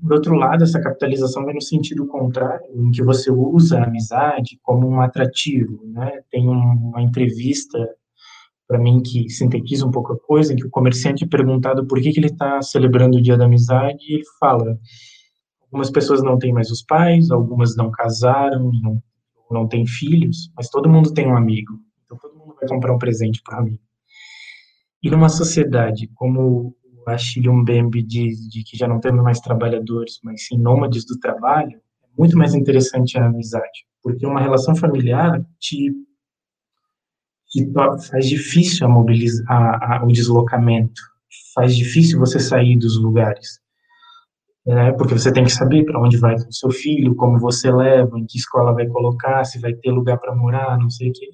Por outro lado, essa capitalização vai no sentido contrário, em que você usa a amizade como um atrativo, né? Tem uma entrevista para mim que sintetiza um pouco a coisa, em que o comerciante é perguntado por que, que ele está celebrando o Dia da Amizade, e ele fala: algumas pessoas não têm mais os pais, algumas não casaram, não, não têm filhos, mas todo mundo tem um amigo. Então todo mundo vai comprar um presente para mim. E numa sociedade como Achille Mbembe diz, de que já não temos mais trabalhadores, mas sim nômades do trabalho, é muito mais interessante a amizade, porque uma relação familiar te que faz difícil a mobilizar, a, a, o deslocamento, faz difícil você sair dos lugares. Né? Porque você tem que saber para onde vai o seu filho, como você leva, em que escola vai colocar, se vai ter lugar para morar, não sei o quê.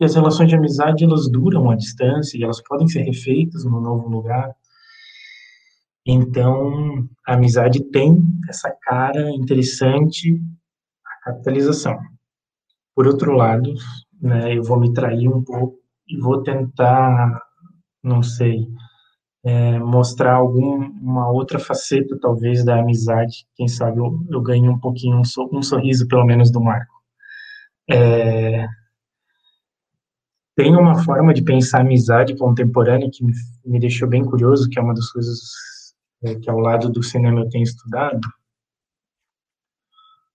E as relações de amizade, elas duram à distância e elas podem ser refeitas no novo lugar. Então, a amizade tem essa cara interessante, a capitalização. Por outro lado, né, eu vou me trair um pouco e vou tentar, não sei, é, mostrar alguma outra faceta, talvez, da amizade. Quem sabe eu, eu ganhe um pouquinho, um, um sorriso, pelo menos, do Marco. É, tem uma forma de pensar amizade contemporânea que me, me deixou bem curioso, que é uma das coisas é, que ao lado do cinema eu tenho estudado,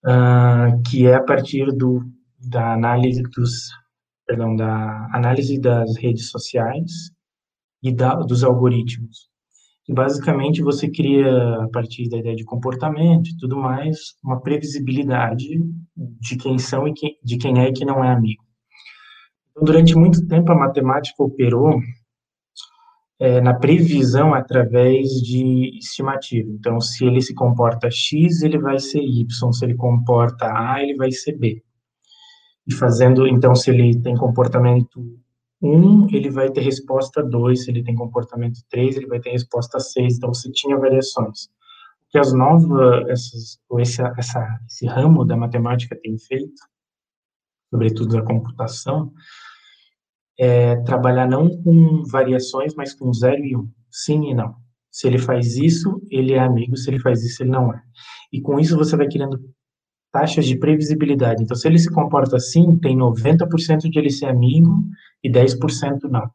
uh, que é a partir do, da análise dos, perdão, da análise das redes sociais e da, dos algoritmos. E basicamente você cria, a partir da ideia de comportamento e tudo mais, uma previsibilidade de quem são e quem, de quem é e quem não é amigo. Então, durante muito tempo a matemática operou é, na previsão através de estimativa. Então, se ele se comporta X, ele vai ser Y. Se ele comporta A, ele vai ser B. E fazendo, então, se ele tem comportamento 1, ele vai ter resposta 2, se ele tem comportamento 3, ele vai ter resposta 6, então você tinha variações. O que as novas, essas, esse, essa, esse ramo da matemática tem feito, sobretudo da computação, é trabalhar não com variações, mas com 0 e 1, um, sim e não. Se ele faz isso, ele é amigo, se ele faz isso, ele não é. E com isso você vai criando taxas de previsibilidade. Então, se ele se comporta assim, tem 90% de ele ser amigo e 10% não.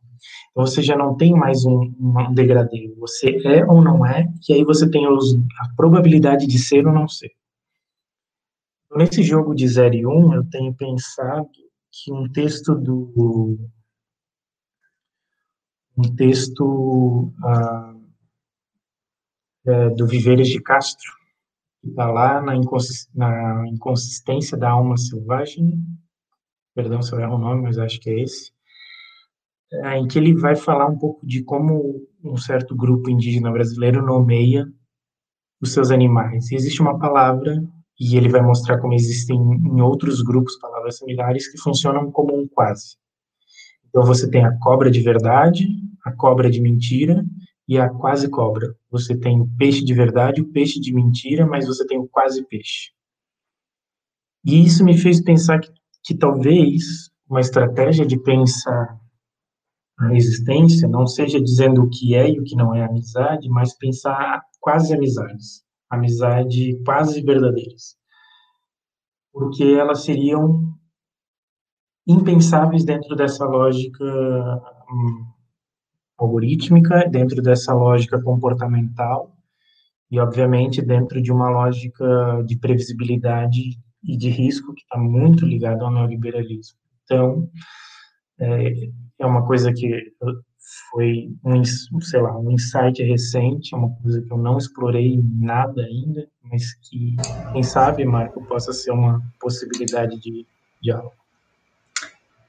Então, você já não tem mais um, um degradê. Você é ou não é, e aí você tem os, a probabilidade de ser ou não ser. Nesse jogo de 0 e 1, um, eu tenho pensado que um texto do um texto ah, é, do Viveiros de Castro, que está lá na, inconsist, na inconsistência da alma selvagem, perdão se eu erro o nome, mas acho que é esse, é, em que ele vai falar um pouco de como um certo grupo indígena brasileiro nomeia os seus animais. Existe uma palavra, e ele vai mostrar como existem em outros grupos palavras similares que funcionam como um quase. Então você tem a cobra de verdade, a cobra de mentira e a quase cobra. Você tem o peixe de verdade, o peixe de mentira, mas você tem o quase peixe. E isso me fez pensar que, que talvez uma estratégia de pensar a existência não seja dizendo o que é e o que não é amizade, mas pensar quase amizades, amizade quase verdadeiras. Porque elas seriam impensáveis dentro dessa lógica hum, algorítmica, dentro dessa lógica comportamental e, obviamente, dentro de uma lógica de previsibilidade e de risco que está muito ligado ao neoliberalismo. Então, é, é uma coisa que foi um, sei lá, um insight recente, é uma coisa que eu não explorei nada ainda, mas que, quem sabe, Marco, possa ser uma possibilidade de diálogo.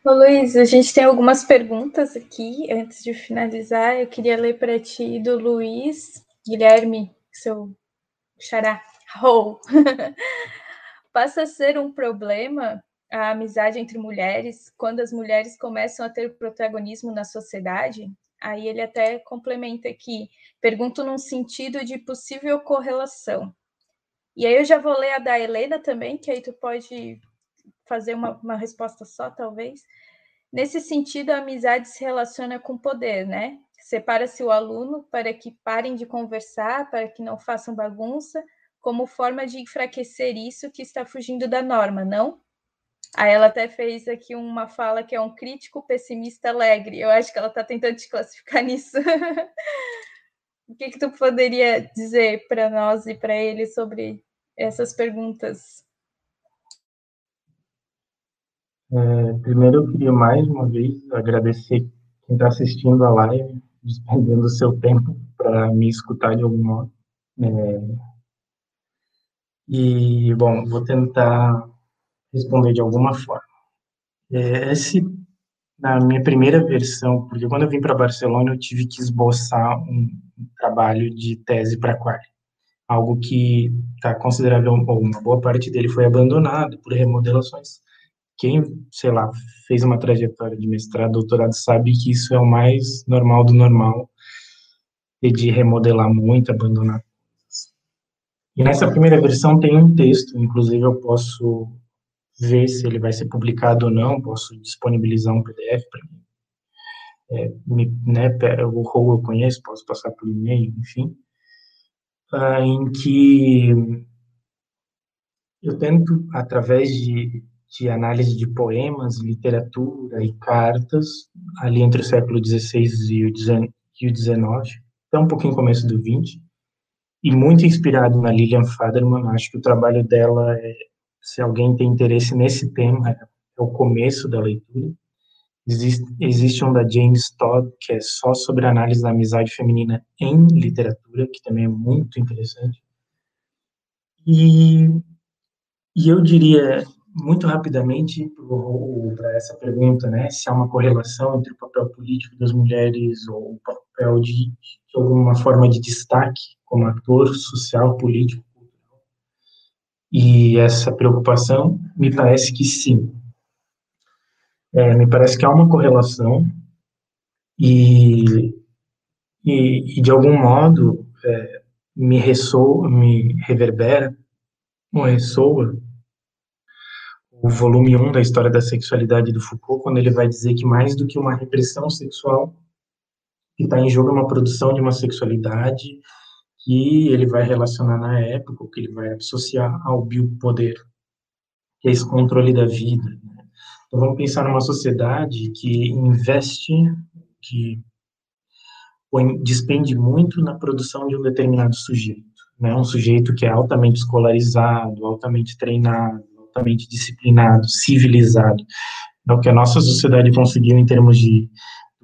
Ô, Luiz, a gente tem algumas perguntas aqui. Antes de finalizar, eu queria ler para ti do Luiz Guilherme, seu xará. Oh. (laughs) Passa a ser um problema a amizade entre mulheres quando as mulheres começam a ter protagonismo na sociedade? Aí ele até complementa aqui, pergunto num sentido de possível correlação. E aí eu já vou ler a da Helena também, que aí tu pode fazer uma, uma resposta só, talvez. Nesse sentido, a amizade se relaciona com poder, né? Separa-se o aluno para que parem de conversar, para que não façam bagunça, como forma de enfraquecer isso que está fugindo da norma, não? Aí ela até fez aqui uma fala que é um crítico pessimista alegre. Eu acho que ela está tentando te classificar (laughs) nisso. o que, que tu poderia dizer para nós e para ele sobre essas perguntas? É, primeiro, eu queria mais uma vez agradecer quem está assistindo a live, (laughs) despendendo o seu tempo para me escutar de algum modo. É, e, bom, vou tentar responder de alguma forma. É, esse, na minha primeira versão, porque quando eu vim para Barcelona, eu tive que esboçar um, trabalho de tese para quali, algo que está considerável, uma boa parte dele foi abandonado por remodelações quem, sei lá, fez uma trajetória de mestrado, doutorado, sabe que isso é o mais normal do normal, e de remodelar muito, abandonar coisas. E nessa primeira versão tem um texto, inclusive eu posso ver se ele vai ser publicado ou não, posso disponibilizar um PDF para mim. É, me, né, o rol eu conheço, posso passar por e-mail, enfim, uh, em que eu tento, através de, de análise de poemas, literatura e cartas, ali entre o século XVI e o XIX, até um pouquinho começo do XX, e muito inspirado na Lilian Faderman, acho que o trabalho dela é, se alguém tem interesse nesse tema, é o começo da leitura. Existe, existe um da James Todd, que é só sobre análise da amizade feminina em literatura, que também é muito interessante. E, e eu diria, muito rapidamente, para essa pergunta, né, se há uma correlação entre o papel político das mulheres ou o papel de, de alguma forma de destaque como ator social, político, cultural. E essa preocupação, me parece que sim. É, me parece que há uma correlação e, e, e de algum modo é, me ressoa, me reverbera ou ressoa o volume 1 da história da sexualidade do Foucault, quando ele vai dizer que mais do que uma repressão sexual, que está em jogo uma produção de uma sexualidade que ele vai relacionar na época, que ele vai associar ao biopoder, que é esse controle da vida. Né? Então vamos pensar numa sociedade que investe, que despende muito na produção de um determinado sujeito, né? Um sujeito que é altamente escolarizado, altamente treinado, altamente disciplinado, civilizado. É o que a nossa sociedade conseguiu em termos de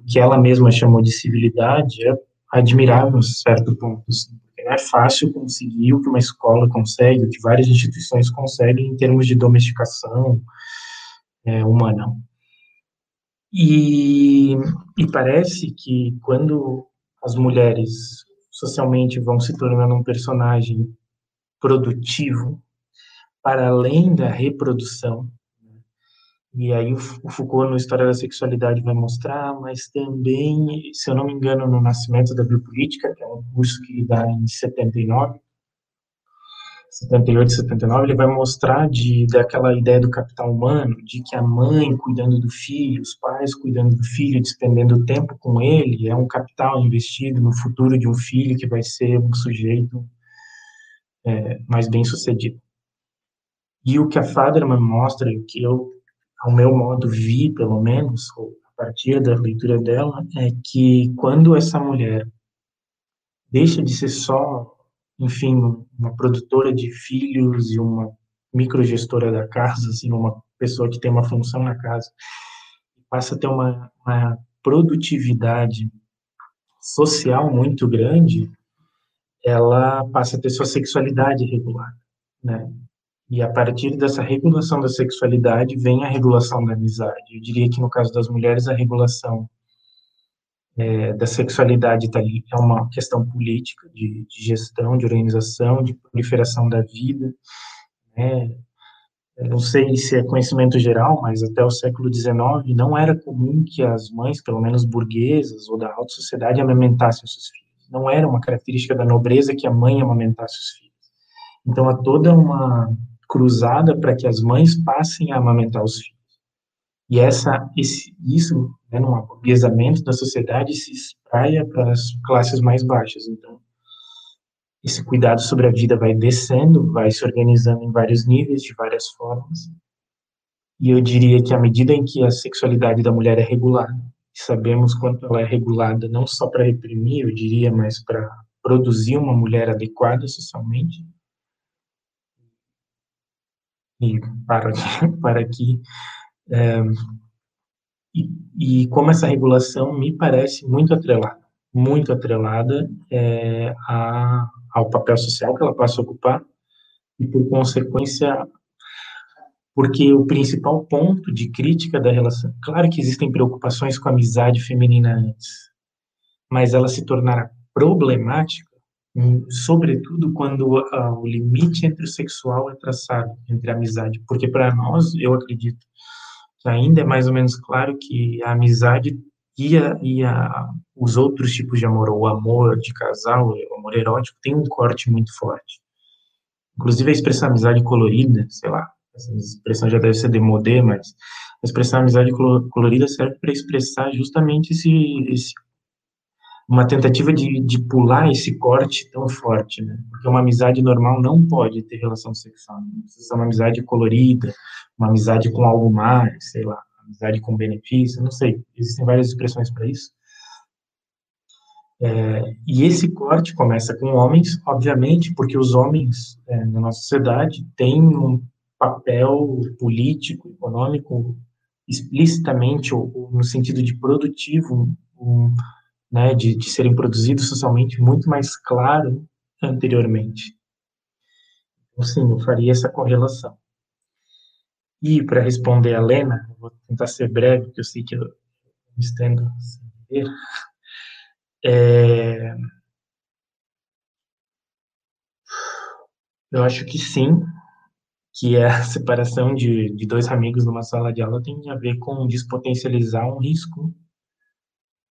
que ela mesma chamou de civilidade é admirável a certo ponto. Assim não é fácil conseguir o que uma escola consegue, o que várias instituições conseguem em termos de domesticação é, humana. E, e parece que quando as mulheres socialmente vão se tornando um personagem produtivo, para além da reprodução, e aí o Foucault, no História da Sexualidade, vai mostrar, mas também, se eu não me engano, no Nascimento da Biopolítica, que é um curso que ele dá em 79, 78, 79, ele vai mostrar de daquela ideia do capital humano, de que a mãe cuidando do filho, os pais cuidando do filho, despendendo tempo com ele, é um capital investido no futuro de um filho que vai ser um sujeito é, mais bem sucedido. E o que a Faderman mostra, o que eu ao meu modo, vi, pelo menos, a partir da leitura dela, é que quando essa mulher deixa de ser só, enfim, uma produtora de filhos e uma microgestora da casa, assim, uma pessoa que tem uma função na casa, passa a ter uma, uma produtividade social muito grande, ela passa a ter sua sexualidade regular, né? E a partir dessa regulação da sexualidade vem a regulação da amizade. Eu diria que no caso das mulheres a regulação é, da sexualidade tá ali, é uma questão política de, de, gestão, de organização, de proliferação da vida. Né? Não sei se é conhecimento geral, mas até o século XIX não era comum que as mães, pelo menos burguesas ou da alta sociedade, amamentassem os seus filhos. Não era uma característica da nobreza que a mãe amamentasse os filhos. Então há toda uma cruzada para que as mães passem a amamentar os filhos. E essa, esse, isso, né, num aburguesamento da sociedade, se espraia para as classes mais baixas. Então, esse cuidado sobre a vida vai descendo, vai se organizando em vários níveis, de várias formas. E eu diria que à medida em que a sexualidade da mulher é regulada, sabemos quanto ela é regulada não só para reprimir, eu diria, mas para produzir uma mulher adequada socialmente, e (laughs) para, aqui. É, e, e, como essa regulação me parece muito atrelada, muito atrelada é, a, ao papel social que ela passa a ocupar, e por consequência, porque o principal ponto de crítica da relação, claro que existem preocupações com a amizade feminina antes, mas ela se tornará problemática sobretudo quando uh, o limite entre o sexual é traçado, entre a amizade, porque para nós, eu acredito, que ainda é mais ou menos claro que a amizade e, a, e a, os outros tipos de amor, o amor de casal, o amor erótico, tem um corte muito forte. Inclusive a expressão amizade colorida, sei lá, essa expressão já deve ser demodê, mas a expressão amizade colorida serve para expressar justamente esse, esse uma tentativa de, de pular esse corte tão forte, né? Porque uma amizade normal não pode ter relação sexual. Precisa ser uma amizade colorida, uma amizade com algo mais, sei lá, amizade com benefício, não sei. Existem várias expressões para isso. É, e esse corte começa com homens, obviamente, porque os homens é, na nossa sociedade têm um papel político, econômico, explicitamente, ou, ou no sentido de produtivo, um, né, de, de serem produzidos socialmente muito mais claro anteriormente. Então, sim, eu faria essa correlação. E para responder a Lena, vou tentar ser breve, porque eu sei que eu me estendo sem ver. É... Eu acho que sim, que a (laughs) separação de, de dois amigos numa sala de aula tem a ver com despotencializar um risco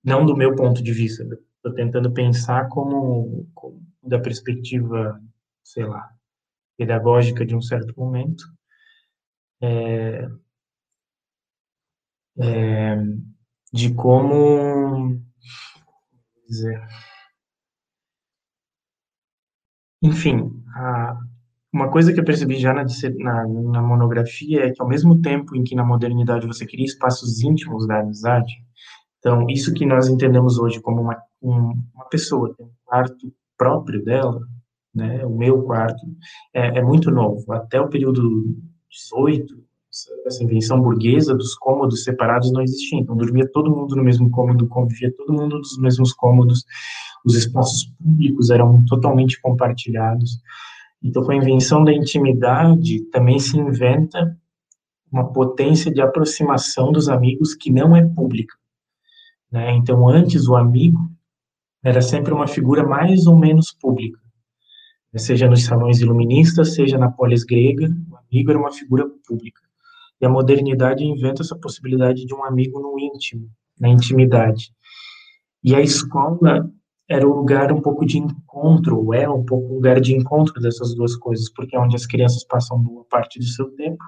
não do meu ponto de vista, estou tentando pensar como, como, da perspectiva, sei lá, pedagógica de um certo momento, é, é, de como dizer, enfim, a, uma coisa que eu percebi já na, na, na monografia é que ao mesmo tempo em que na modernidade você cria espaços íntimos da amizade, então, isso que nós entendemos hoje como uma, um, uma pessoa tem um quarto próprio dela, né, o meu quarto, é, é, muito novo. Até o período 18, essa invenção burguesa dos cômodos separados não existia. Então, dormia todo mundo no mesmo cômodo, convivia todo mundo nos mesmos cômodos, os espaços públicos eram totalmente compartilhados. Então, com a invenção da intimidade, também se inventa uma potência de aproximação dos amigos que não é pública. Né? Então, antes, o amigo era sempre uma figura mais ou menos pública, né? seja nos salões iluministas, seja na polis grega, o amigo era uma figura pública. E a modernidade inventa essa possibilidade de um amigo no íntimo, na intimidade. E a escola era o lugar um pouco de encontro, é um pouco lugar de encontro dessas duas coisas, porque é onde as crianças passam boa parte do seu tempo,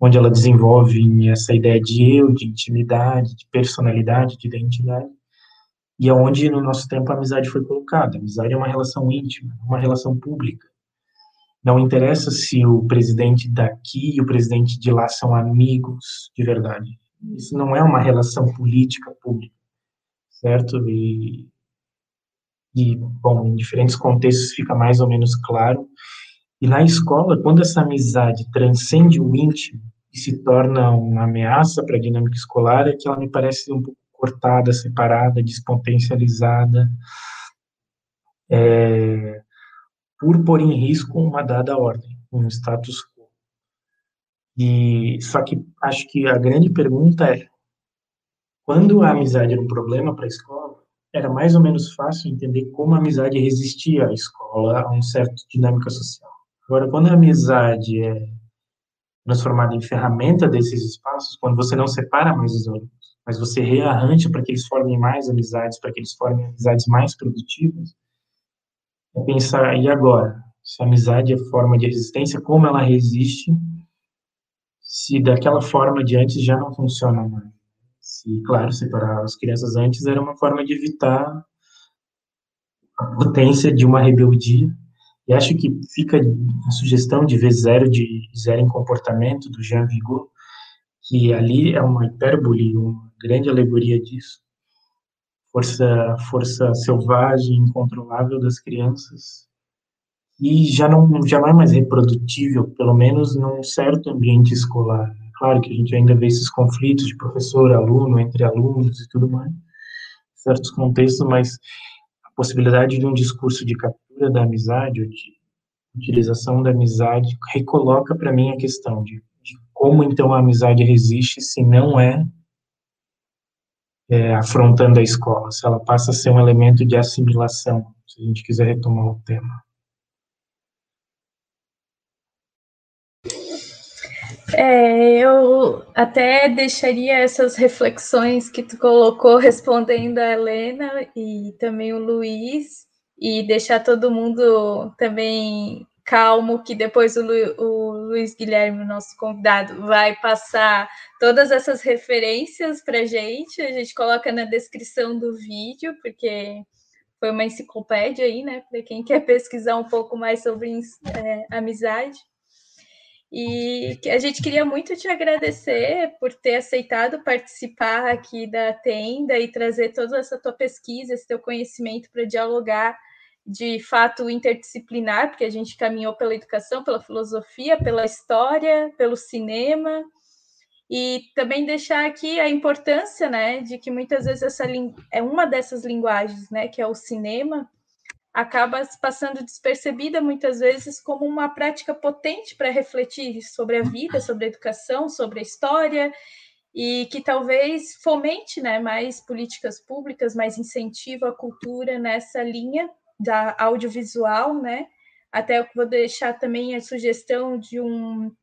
onde ela desenvolve essa ideia de eu, de intimidade, de personalidade, de identidade, e é onde no nosso tempo a amizade foi colocada. A amizade é uma relação íntima, uma relação pública. Não interessa se o presidente daqui e o presidente de lá são amigos de verdade. Isso não é uma relação política pública, certo? E, e bom, em diferentes contextos fica mais ou menos claro. E na escola, quando essa amizade transcende o íntimo e se torna uma ameaça para a dinâmica escolar, é que ela me parece um pouco cortada, separada, despotencializada, é, por pôr em risco uma dada ordem, um status quo. E só que acho que a grande pergunta é: quando a amizade era um problema para a escola, era mais ou menos fácil entender como a amizade resistia à escola, a um certo dinâmica social. Agora, quando a amizade é transformada em ferramenta desses espaços, quando você não separa mais os alunos, mas você rearranja para que eles formem mais amizades, para que eles formem amizades mais produtivas, é pensar, e agora? Se a amizade é forma de resistência, como ela resiste se daquela forma de antes já não funciona mais? Se, claro, separar as crianças antes era uma forma de evitar a potência de uma rebeldia e acho que fica a sugestão de ver zero de zero em comportamento do Jean Vigo, que ali é uma hipérbole, uma grande alegoria disso. Força, força selvagem, incontrolável das crianças, e já não, já não é mais reprodutível, pelo menos num certo ambiente escolar. Claro que a gente ainda vê esses conflitos de professor, aluno, entre alunos e tudo mais, certos contextos, mas a possibilidade de um discurso de cultura da amizade, de utilização da amizade, recoloca para mim a questão de, de, como então a amizade resiste se não é, é, afrontando a escola, se ela passa a ser um elemento de assimilação, se a gente quiser retomar o tema. É, eu até deixaria essas reflexões que tu colocou respondendo a Helena e também o Luiz, e deixar todo mundo também calmo, que depois o, Lu, o Luiz Guilherme, nosso convidado, vai passar todas essas referências para gente. A gente coloca na descrição do vídeo, porque foi uma enciclopédia aí, né? Para quem quer pesquisar um pouco mais sobre é, amizade. E a gente queria muito te agradecer por ter aceitado participar aqui da tenda e trazer toda essa tua pesquisa, esse teu conhecimento para dialogar de fato interdisciplinar, porque a gente caminhou pela educação, pela filosofia, pela história, pelo cinema, e também deixar aqui a importância, né, de que muitas vezes essa é uma dessas linguagens, né, que é o cinema, acaba passando despercebida muitas vezes como uma prática potente para refletir sobre a vida, sobre a educação, sobre a história e que talvez fomente, né, mais políticas públicas, mais incentivo à cultura nessa linha da audiovisual, né? Até eu vou deixar também a sugestão de um,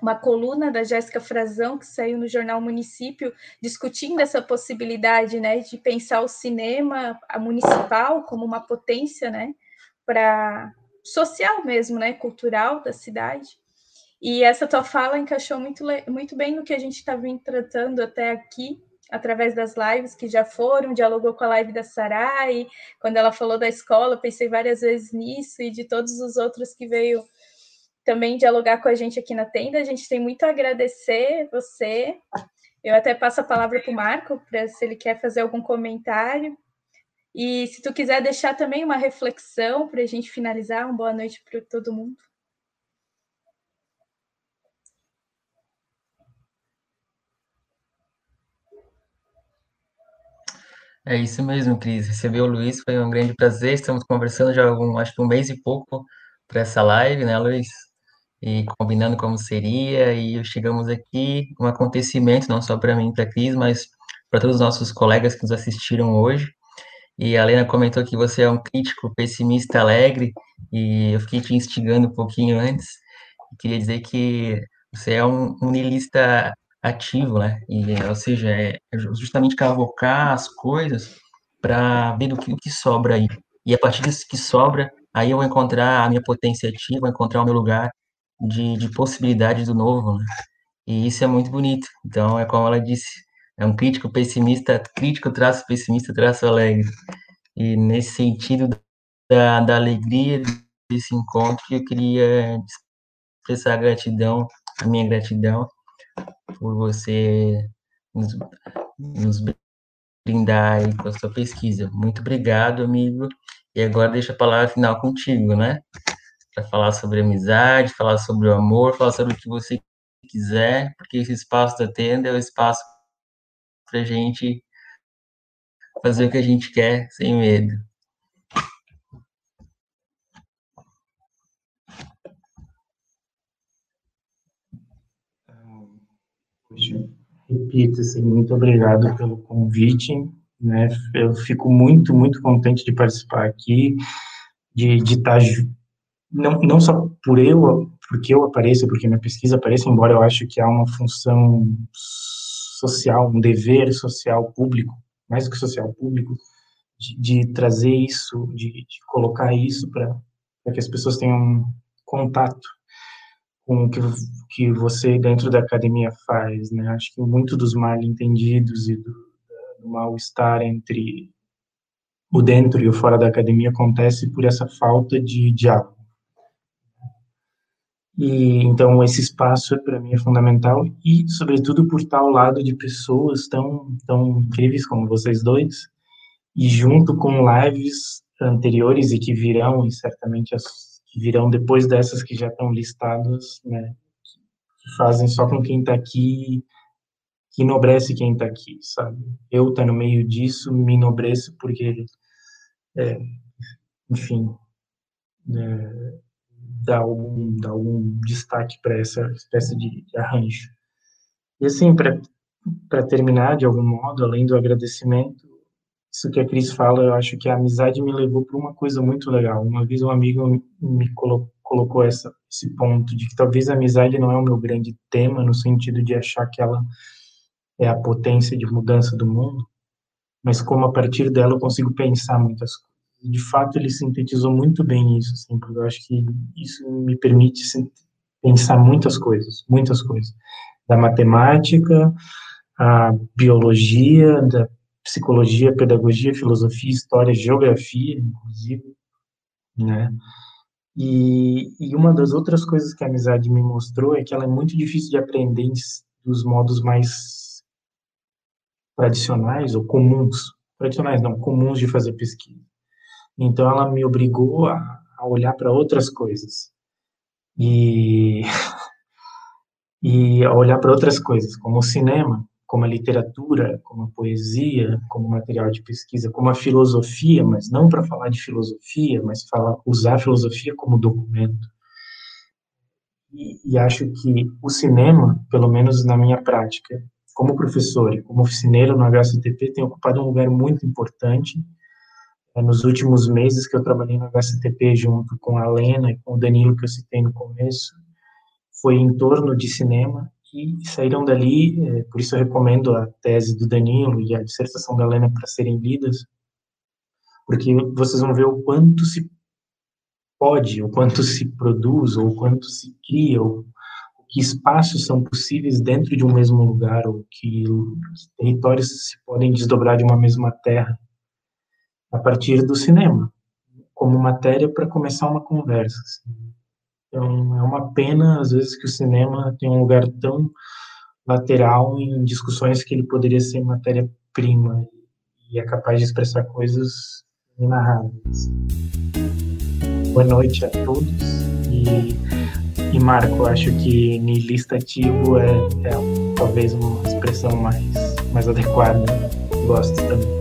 uma coluna da Jéssica Frazão, que saiu no jornal Município, discutindo essa possibilidade né, de pensar o cinema municipal como uma potência né, para social mesmo, né, cultural da cidade. E essa tua fala encaixou muito, muito bem no que a gente está vindo tratando até aqui, através das lives que já foram, dialogou com a live da Sarai, quando ela falou da escola, pensei várias vezes nisso e de todos os outros que veio também dialogar com a gente aqui na tenda. A gente tem muito a agradecer você. Eu até passo a palavra para o Marco, para se ele quer fazer algum comentário. E se tu quiser deixar também uma reflexão para a gente finalizar, uma boa noite para todo mundo. É isso mesmo, Cris. Receber o Luiz foi um grande prazer. Estamos conversando já há acho que um mês e pouco para essa live, né, Luiz? E combinando como seria. E chegamos aqui, um acontecimento, não só para mim, para Cris, mas para todos os nossos colegas que nos assistiram hoje. E a Lena comentou que você é um crítico pessimista alegre, e eu fiquei te instigando um pouquinho antes. queria dizer que você é um, um niilista ativo, né? E, ou seja, é justamente cavocar as coisas para ver o que, o que sobra aí. E a partir disso que sobra, aí eu vou encontrar a minha potência ativa, vou encontrar o meu lugar de, de possibilidade do novo, né? E isso é muito bonito. Então, é como ela disse, é um crítico pessimista, crítico traço pessimista, traço alegre. E nesse sentido da, da alegria desse encontro, eu queria expressar a gratidão, a minha gratidão por você nos, nos brindar aí com a sua pesquisa. Muito obrigado, amigo. E agora deixa a palavra final contigo, né? Para falar sobre amizade, falar sobre o amor, falar sobre o que você quiser, porque esse espaço da tenda é o espaço para a gente fazer o que a gente quer sem medo. repito, assim, muito obrigado pelo convite, né? Eu fico muito, muito contente de participar aqui, de, de estar, tá não, não só por eu, porque eu apareço, porque minha pesquisa aparece, embora eu acho que há uma função social, um dever social público, mais do que social público, de, de trazer isso, de, de colocar isso para que as pessoas tenham contato com o que, que você dentro da academia faz, né? Acho que muito dos mal entendidos e do, do mal-estar entre o dentro e o fora da academia acontece por essa falta de diálogo. E então esse espaço para mim é fundamental e sobretudo por estar ao lado de pessoas tão tão incríveis como vocês dois e junto com lives anteriores e que virão e certamente as que virão depois dessas que já estão listadas, né, que fazem só com quem está aqui, que enobrece quem está aqui, sabe? Eu tá no meio disso me enobrece porque, é, enfim, é, dá, algum, dá algum destaque para essa espécie de, arranjo. E assim, para terminar, de algum modo, além do agradecimento, isso que a Cris fala, eu acho que a amizade me levou para uma coisa muito legal. Uma vez um amigo me colocou essa, esse ponto de que talvez a amizade não é o meu grande tema, no sentido de achar que ela é a potência de mudança do mundo, mas como a partir dela eu consigo pensar muitas coisas. De fato, ele sintetizou muito bem isso, assim, porque eu acho que isso me permite pensar muitas coisas, muitas coisas. Da matemática, a biologia, da psicologia, pedagogia, filosofia, história, geografia, inclusive, né? E, e uma das outras coisas que a amizade me mostrou é que ela é muito difícil de aprender dos modos mais tradicionais ou comuns, tradicionais não, comuns de fazer pesquisa. Então ela me obrigou a, a olhar para outras coisas e (laughs) e a olhar para outras coisas, como o cinema, como a literatura, como a poesia, como material de pesquisa, como a filosofia, mas não para falar de filosofia, mas falar, usar a filosofia como documento. E, e, acho que o cinema, pelo menos na minha prática, como professor e como oficineiro no HCTP, tem ocupado um lugar muito importante. É, nos últimos meses que eu trabalhei no HCTP junto com a Lena e com o Danilo, que eu citei no começo, foi em torno de cinema e saíram dali, é, por isso eu recomendo a tese do Danilo e a dissertação da Helena para serem lidas, porque vocês vão ver o quanto se pode, o quanto se produz, ou o quanto se cria, ou que espaços são possíveis dentro de um mesmo lugar, ou que, que territórios se podem desdobrar de uma mesma terra a partir do cinema, como matéria para começar uma conversa. Assim. Então, é uma pena, às vezes, que o cinema tem um lugar tão lateral em discussões que ele poderia ser matéria-prima e é capaz de expressar coisas inarráveis. Boa noite a todos e, e Marco, acho que nihilistativo é, é talvez uma expressão mais, mais adequada. Gosto também.